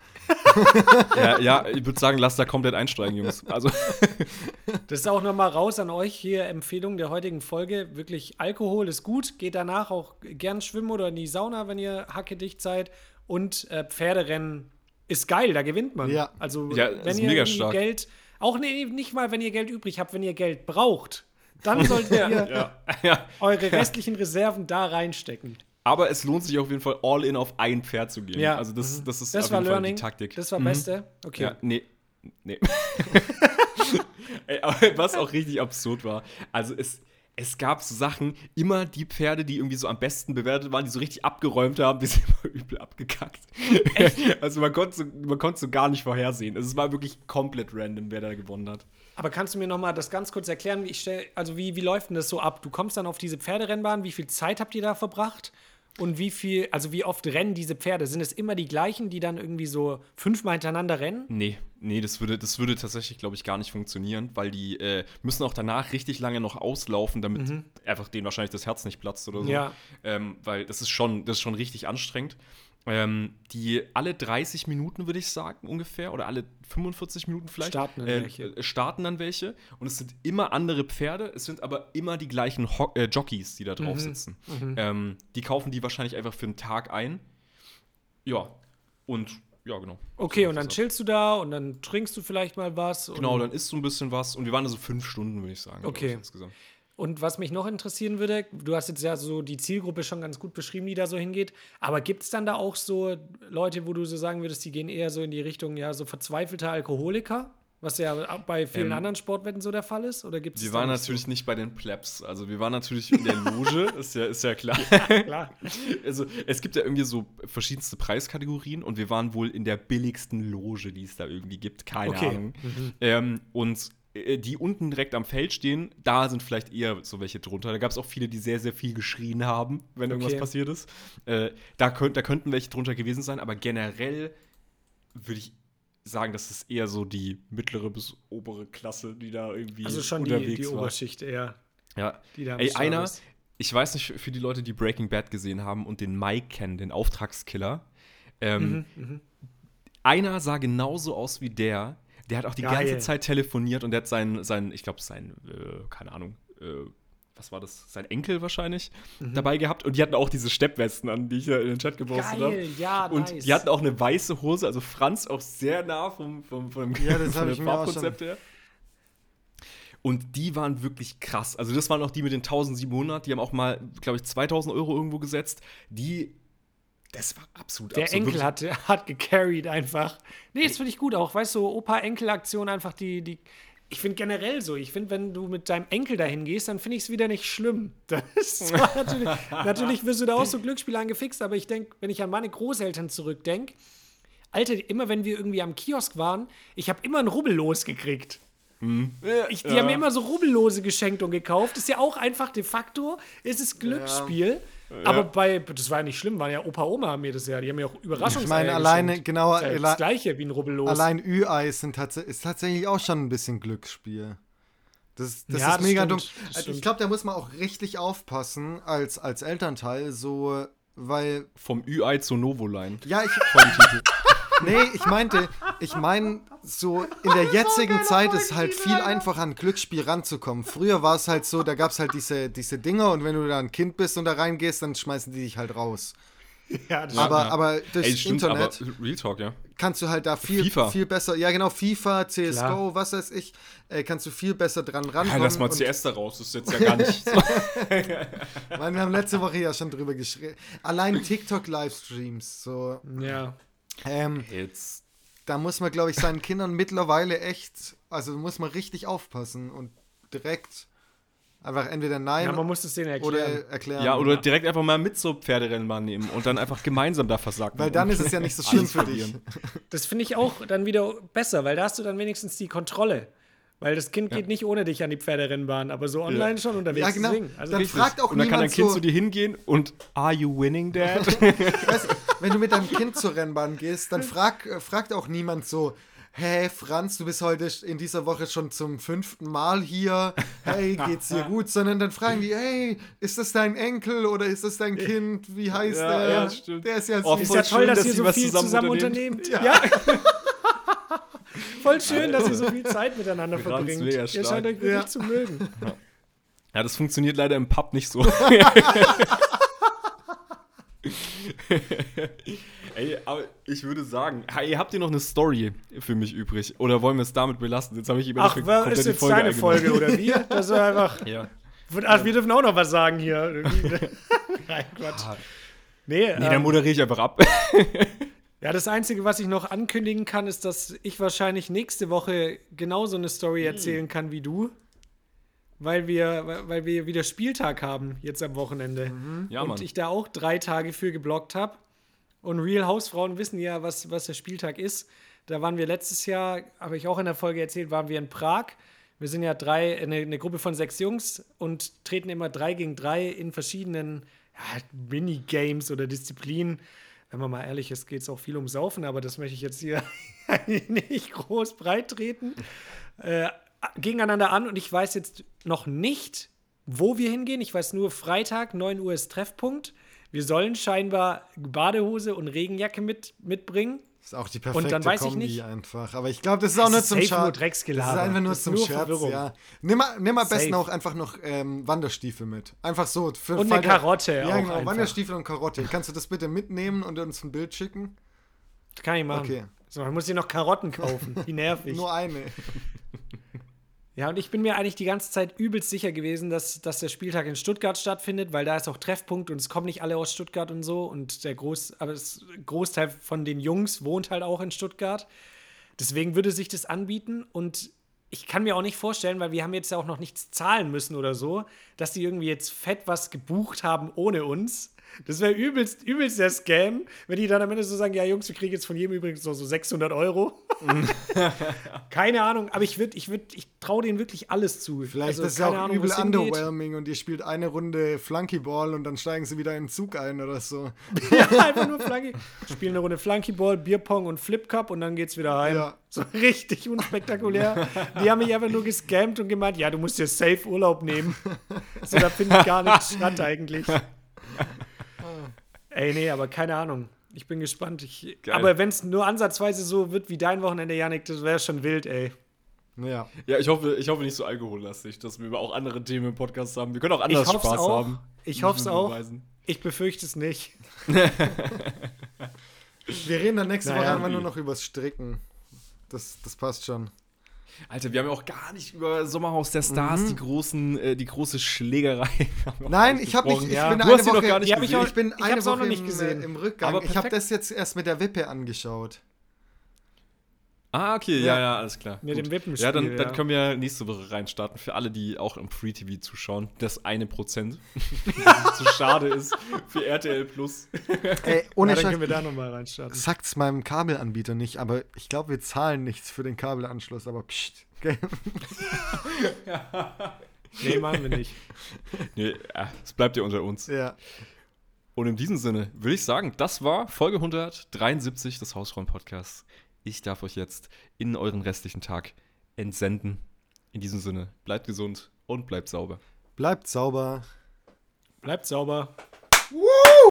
ja, ja, ich würde sagen, lasst da komplett einsteigen, Jungs. Also, Das ist auch nochmal raus an euch hier Empfehlung der heutigen Folge. Wirklich, Alkohol ist gut. Geht danach auch gern schwimmen oder in die Sauna, wenn ihr hackedicht seid. Und äh, Pferderennen ist geil, da gewinnt man. Ja. Also, Ja, wenn ist ihr mega irgendwie stark. Geld, auch nee, nicht mal, wenn ihr Geld übrig habt, wenn ihr Geld braucht, dann solltet ihr ja, eure restlichen Reserven da reinstecken. Aber es lohnt sich auf jeden Fall, all in auf ein Pferd zu gehen. Ja. Also, das, das ist Das auf war jeden Fall Learning. die Taktik. Das war Beste. Okay. Ja, nee. Nee. Ey, was auch richtig absurd war, also es, es gab so Sachen, immer die Pferde, die irgendwie so am besten bewertet waren, die so richtig abgeräumt haben, die sind immer übel abgekackt. Also man konnte, so, man konnte so gar nicht vorhersehen. Also es war wirklich komplett random, wer da gewonnen hat. Aber kannst du mir noch mal das ganz kurz erklären? Wie ich stell, also wie, wie läuft denn das so ab? Du kommst dann auf diese Pferderennbahn. Wie viel Zeit habt ihr da verbracht? Und wie viel, also wie oft rennen diese Pferde? Sind es immer die gleichen, die dann irgendwie so fünfmal hintereinander rennen? Nee, nee, das würde, das würde tatsächlich, glaube ich, gar nicht funktionieren, weil die äh, müssen auch danach richtig lange noch auslaufen, damit einfach denen wahrscheinlich das Herz nicht platzt oder so. Ja. Ähm, weil das ist schon, das ist schon richtig anstrengend. Ähm, die alle 30 Minuten, würde ich sagen, ungefähr, oder alle 45 Minuten vielleicht, Starten dann äh, welche. starten dann welche. Und es sind immer andere Pferde, es sind aber immer die gleichen Ho äh, Jockeys, die da drauf Mhm. sitzen. Ähm, die kaufen die wahrscheinlich einfach für einen Tag ein. Ja, und ja, genau. Okay, So und dann das. chillst du da und dann trinkst du vielleicht mal was. Genau, dann isst du ein bisschen was und wir waren da so fünf Stunden, würde ich sagen. Okay. ich, Insgesamt. Und was mich noch interessieren würde, du hast jetzt ja so die Zielgruppe schon ganz gut beschrieben, die da so hingeht. Aber gibt es dann da auch so Leute, wo du so sagen würdest, die gehen eher so in die Richtung, ja, so verzweifelte Alkoholiker? Was ja bei vielen Ähm, anderen Sportwetten so der Fall ist? Oder gibt es Wir waren natürlich nicht bei den Plebs. Also wir waren natürlich in der Loge, ist ja, ist ja klar. klar. Also es gibt ja irgendwie so verschiedenste Preiskategorien und wir waren wohl in der billigsten Loge, die es da irgendwie gibt. Keine Okay. Ahnung. Ähm, und die unten direkt am Feld stehen, da sind vielleicht eher so welche drunter. Da gab es auch viele, die sehr, sehr viel geschrien haben, wenn irgendwas Okay. passiert ist. Äh, da, könnt, da könnten welche drunter gewesen sein, aber generell würde ich sagen, das ist eher so die mittlere bis obere Klasse, die da irgendwie Also schon die, unterwegs die war. Oberschicht eher. Ja. Die da Ey, einer, ist. ich weiß nicht, für die Leute, die Breaking Bad gesehen haben und den Mike kennen, den Auftragskiller, ähm, Mhm, einer sah genauso aus wie der. Der hat auch die Geil. ganze Zeit telefoniert und der hat seinen, seinen ich glaube, sein, äh, keine Ahnung, äh, was war das? Sein Enkel wahrscheinlich Mhm. dabei gehabt. Und die hatten auch diese Steppwesten an, die ich ja in den Chat gepostet habe. Ja, Und nice. die hatten auch eine weiße Hose, also Franz auch sehr nah vom, vom, vom, Ja, auch Farbkonzept her. Und die waren wirklich krass. Also, das waren auch die mit den 1700. Die haben auch mal, glaube ich, 2000 Euro irgendwo gesetzt. Die, das war absolut Der absolut, Enkel hat, hat gecarried einfach. Nee, das finde ich gut auch. Weißt du, so Opa-Enkel-Aktion einfach die, die. Ich finde generell so, ich finde, wenn du mit deinem Enkel dahin gehst, dann finde ich es wieder nicht schlimm. Natürlich, natürlich wirst du da auch so Glücksspiele angefixt, aber ich denke, wenn ich an meine Großeltern zurückdenke, Alter, immer wenn wir irgendwie am Kiosk waren, ich habe immer ein Rubbellos gekriegt. Ich, die haben mir immer so Rubbellose geschenkt und gekauft. Ist ja auch einfach de facto, ist es Glücksspiel. Aber bei, das war ja nicht schlimm, waren ja Opa, Oma haben mir das ja, die haben mir auch Überraschungseier Ich meine, alleine, geschenkt. genau, Das, ja das gleiche wie ein Rubbellos. allein Ü-Ei sind tats ist tatsächlich auch schon ein bisschen Glücksspiel. Das, das Ja, ist das mega stimmt, dumm. Also ich glaube, da muss man auch richtig aufpassen als, als Elternteil, so, weil Vom Ü-Ei zur Novoline. Ja, ich. Nee, ich meinte, ich meine, so in der jetzigen Zeit ist halt viel einfacher an Glücksspiel ranzukommen. Früher war es halt so, da gab es halt diese, diese Dinger und wenn du da ein Kind bist und da reingehst, dann schmeißen die dich halt raus. ja, das aber, ja. aber durch Ey, stimmt, Internet aber Real Talk, ja. kannst du halt da viel, FIFA. viel besser, ja genau, FIFA, CSGO, Klar. was weiß ich, äh, kannst du viel besser dran Ja, rankommen. lass mal CS da raus, das ist jetzt ja gar nicht so. Mann, wir haben letzte Woche ja schon drüber geschrieben. Allein TikTok-Livestreams, so, ja. Ähm, Jetzt. da muss man, glaube ich, seinen Kindern mittlerweile echt, also muss man richtig aufpassen und direkt einfach entweder nein ja, man muss es denen erklären. oder erklären. Ja, oder direkt einfach mal mit zur Pferderennbahn nehmen und dann einfach gemeinsam da versacken. Weil dann ist es ja nicht so schlimm für dich. Das finde ich auch dann wieder besser, weil da hast du dann wenigstens die Kontrolle. Weil das Kind geht nicht ohne dich an die Pferderennbahn, aber so online schon unterwegs. Ja, genau. Deswegen. Also Dann fragt auch Und dann kann dein niemand Kind so, zu dir hingehen und Are you winning, Dad? weißt, wenn du mit deinem Kind zur Rennbahn gehst, dann frag, äh, fragt auch niemand so, hey Franz, du bist heute in dieser Woche schon zum fünften Mal hier, hey, geht's dir gut? Sondern dann fragen die, hey, ist das dein Enkel oder ist das dein Kind? Wie heißt Ja, der? ja, stimmt. Der ist ja Oh, ist ja toll, schön, dass, dass ihr so was viel zusammen zusammen, unternehmt. Ja. Voll schön, dass ihr so viel Zeit miteinander Franz verbringt. Ihr scheint euch wirklich Ja. zu mögen. ja, das funktioniert leider im Pub nicht so. Ey, aber ich würde sagen, hey, habt ihr noch eine Story für mich übrig? Oder wollen wir es damit belassen? Jetzt habe ich immer Ach, komplett ist jetzt deine eingenommen. Folge oder wie? Das ist einfach. Ja. Ach, wir dürfen auch noch was sagen hier. Nein, Quatsch. Nee, Nee, dann ähm, moderiere ich einfach ab. Ja, das Einzige, was ich noch ankündigen kann, ist, dass ich wahrscheinlich nächste Woche genauso eine Story erzählen kann wie du. Weil wir, weil- wir wieder Spieltag haben, jetzt am Wochenende. Ja, und Mann. ich da auch drei Tage für geblockt habe. Und Real Hausfrauen wissen ja, was, was der Spieltag ist. Da waren wir letztes Jahr, habe ich auch in der Folge erzählt, waren wir in Prag. Wir sind ja drei, eine, eine Gruppe von sechs Jungs und treten immer drei gegen drei in verschiedenen ja, Minigames oder Disziplinen. Wenn man mal ehrlich ist, geht es auch viel um Saufen, aber das möchte ich jetzt hier nicht groß breit treten. Äh, gegeneinander an und ich weiß jetzt noch nicht, wo wir hingehen. Ich weiß nur, Freitag, 9 Uhr ist Treffpunkt. Wir sollen scheinbar Badehose und Regenjacke mit, mitbringen. ist auch die perfekte dann weiß ich Kombi nicht- einfach. Aber ich glaube, das ist auch Das nur ist zum Scherz. Das ist einfach nur ist zum nur Scherz, Verwirrung. ja. Nimm mal, nimm mal am besten auch einfach noch ähm, Wanderstiefel mit. Einfach so. Für Und eine der- Karotte Ja, auch genau. Wanderstiefel und Karotte. Kannst du das bitte mitnehmen und uns ein Bild schicken? Das kann ich machen. Okay. So, man muss hier noch Karotten kaufen. Wie nervig. Nur eine. Ja, und ich bin mir eigentlich die ganze Zeit übelst sicher gewesen, dass, dass der Spieltag in Stuttgart stattfindet, weil da ist auch Treffpunkt und es kommen nicht alle aus Stuttgart und so. Und der Groß, aber das Großteil von den Jungs wohnt halt auch in Stuttgart. Deswegen würde sich das anbieten und ich kann mir auch nicht vorstellen, weil wir haben jetzt ja auch noch nichts zahlen müssen oder so, dass die irgendwie jetzt fett was gebucht haben ohne uns. Das wäre übelst, übelst der Scam, wenn die dann am Ende so sagen, ja Jungs, wir kriegen jetzt von jedem übrigens so, so 600 Euro. keine Ahnung, aber ich würde, ich würde, ich traue denen wirklich alles zu. Vielleicht Also, ist es ja auch Ahnung, übel underwhelming und ihr spielt eine Runde Flunkyball und dann steigen sie wieder in den Zug ein oder so. Ja, einfach nur Flunky. Spielen eine Runde Flunkyball, Bierpong und Flip Cup und dann geht's wieder heim. Ja. So richtig unspektakulär. Die haben mich einfach nur gescammt und gemeint, ja, du musst dir safe Urlaub nehmen. So, da findet gar nichts statt eigentlich. Ey, nee, aber keine Ahnung. Ich bin gespannt. Ich, aber wenn es nur ansatzweise so wird wie dein Wochenende, Janik, das wäre schon wild, ey. Ja. Ja, ich hoffe, ich hoffe nicht so alkohollastig, dass wir über auch andere Themen im Podcast haben. Wir können auch anders Spaß auch. haben. Ich hoffe es auch. beweisen. Ich befürchte es nicht. Wir reden dann nächste Naja, Woche einfach nur noch übers Stricken. Das, das passt schon. Alter, wir haben ja auch gar nicht über Sommerhaus der Stars, die großen, äh, die große Schlägerei. Nein, ich habe nicht. Ich Ja. bin Du eine hast Woche, doch gar nicht ich gesehen. auch- Ich bin Ich eine auch Woche noch nicht im, gesehen. Äh, im Rückgang. Aber ich habe das jetzt erst mit der Wippe angeschaut. Ah, okay, ja, Ja. ja, alles klar. Mit Gut. dem Wippenspiel, Ja, dann, ja. dann können wir nächste Woche reinstarten. Für alle, die auch im Free TV zuschauen. Das eine Prozent. das zu schade ist für RTL Plus. Ey, ohne Ja, dann Scheiß. können wir da nochmal reinstarten. Sagt's meinem Kabelanbieter nicht, aber ich glaube, wir zahlen nichts für den Kabelanschluss, aber pst. gell? Nee, machen wir nicht. Nee, äh, es bleibt ja unter uns. ja. Und in diesem Sinne würde ich sagen, das war Folge 173 des Hausfrauen-Podcasts. Ich darf euch jetzt in euren restlichen Tag entsenden. In diesem Sinne, bleibt gesund und bleibt sauber. Bleibt sauber. Bleibt sauber. Woo!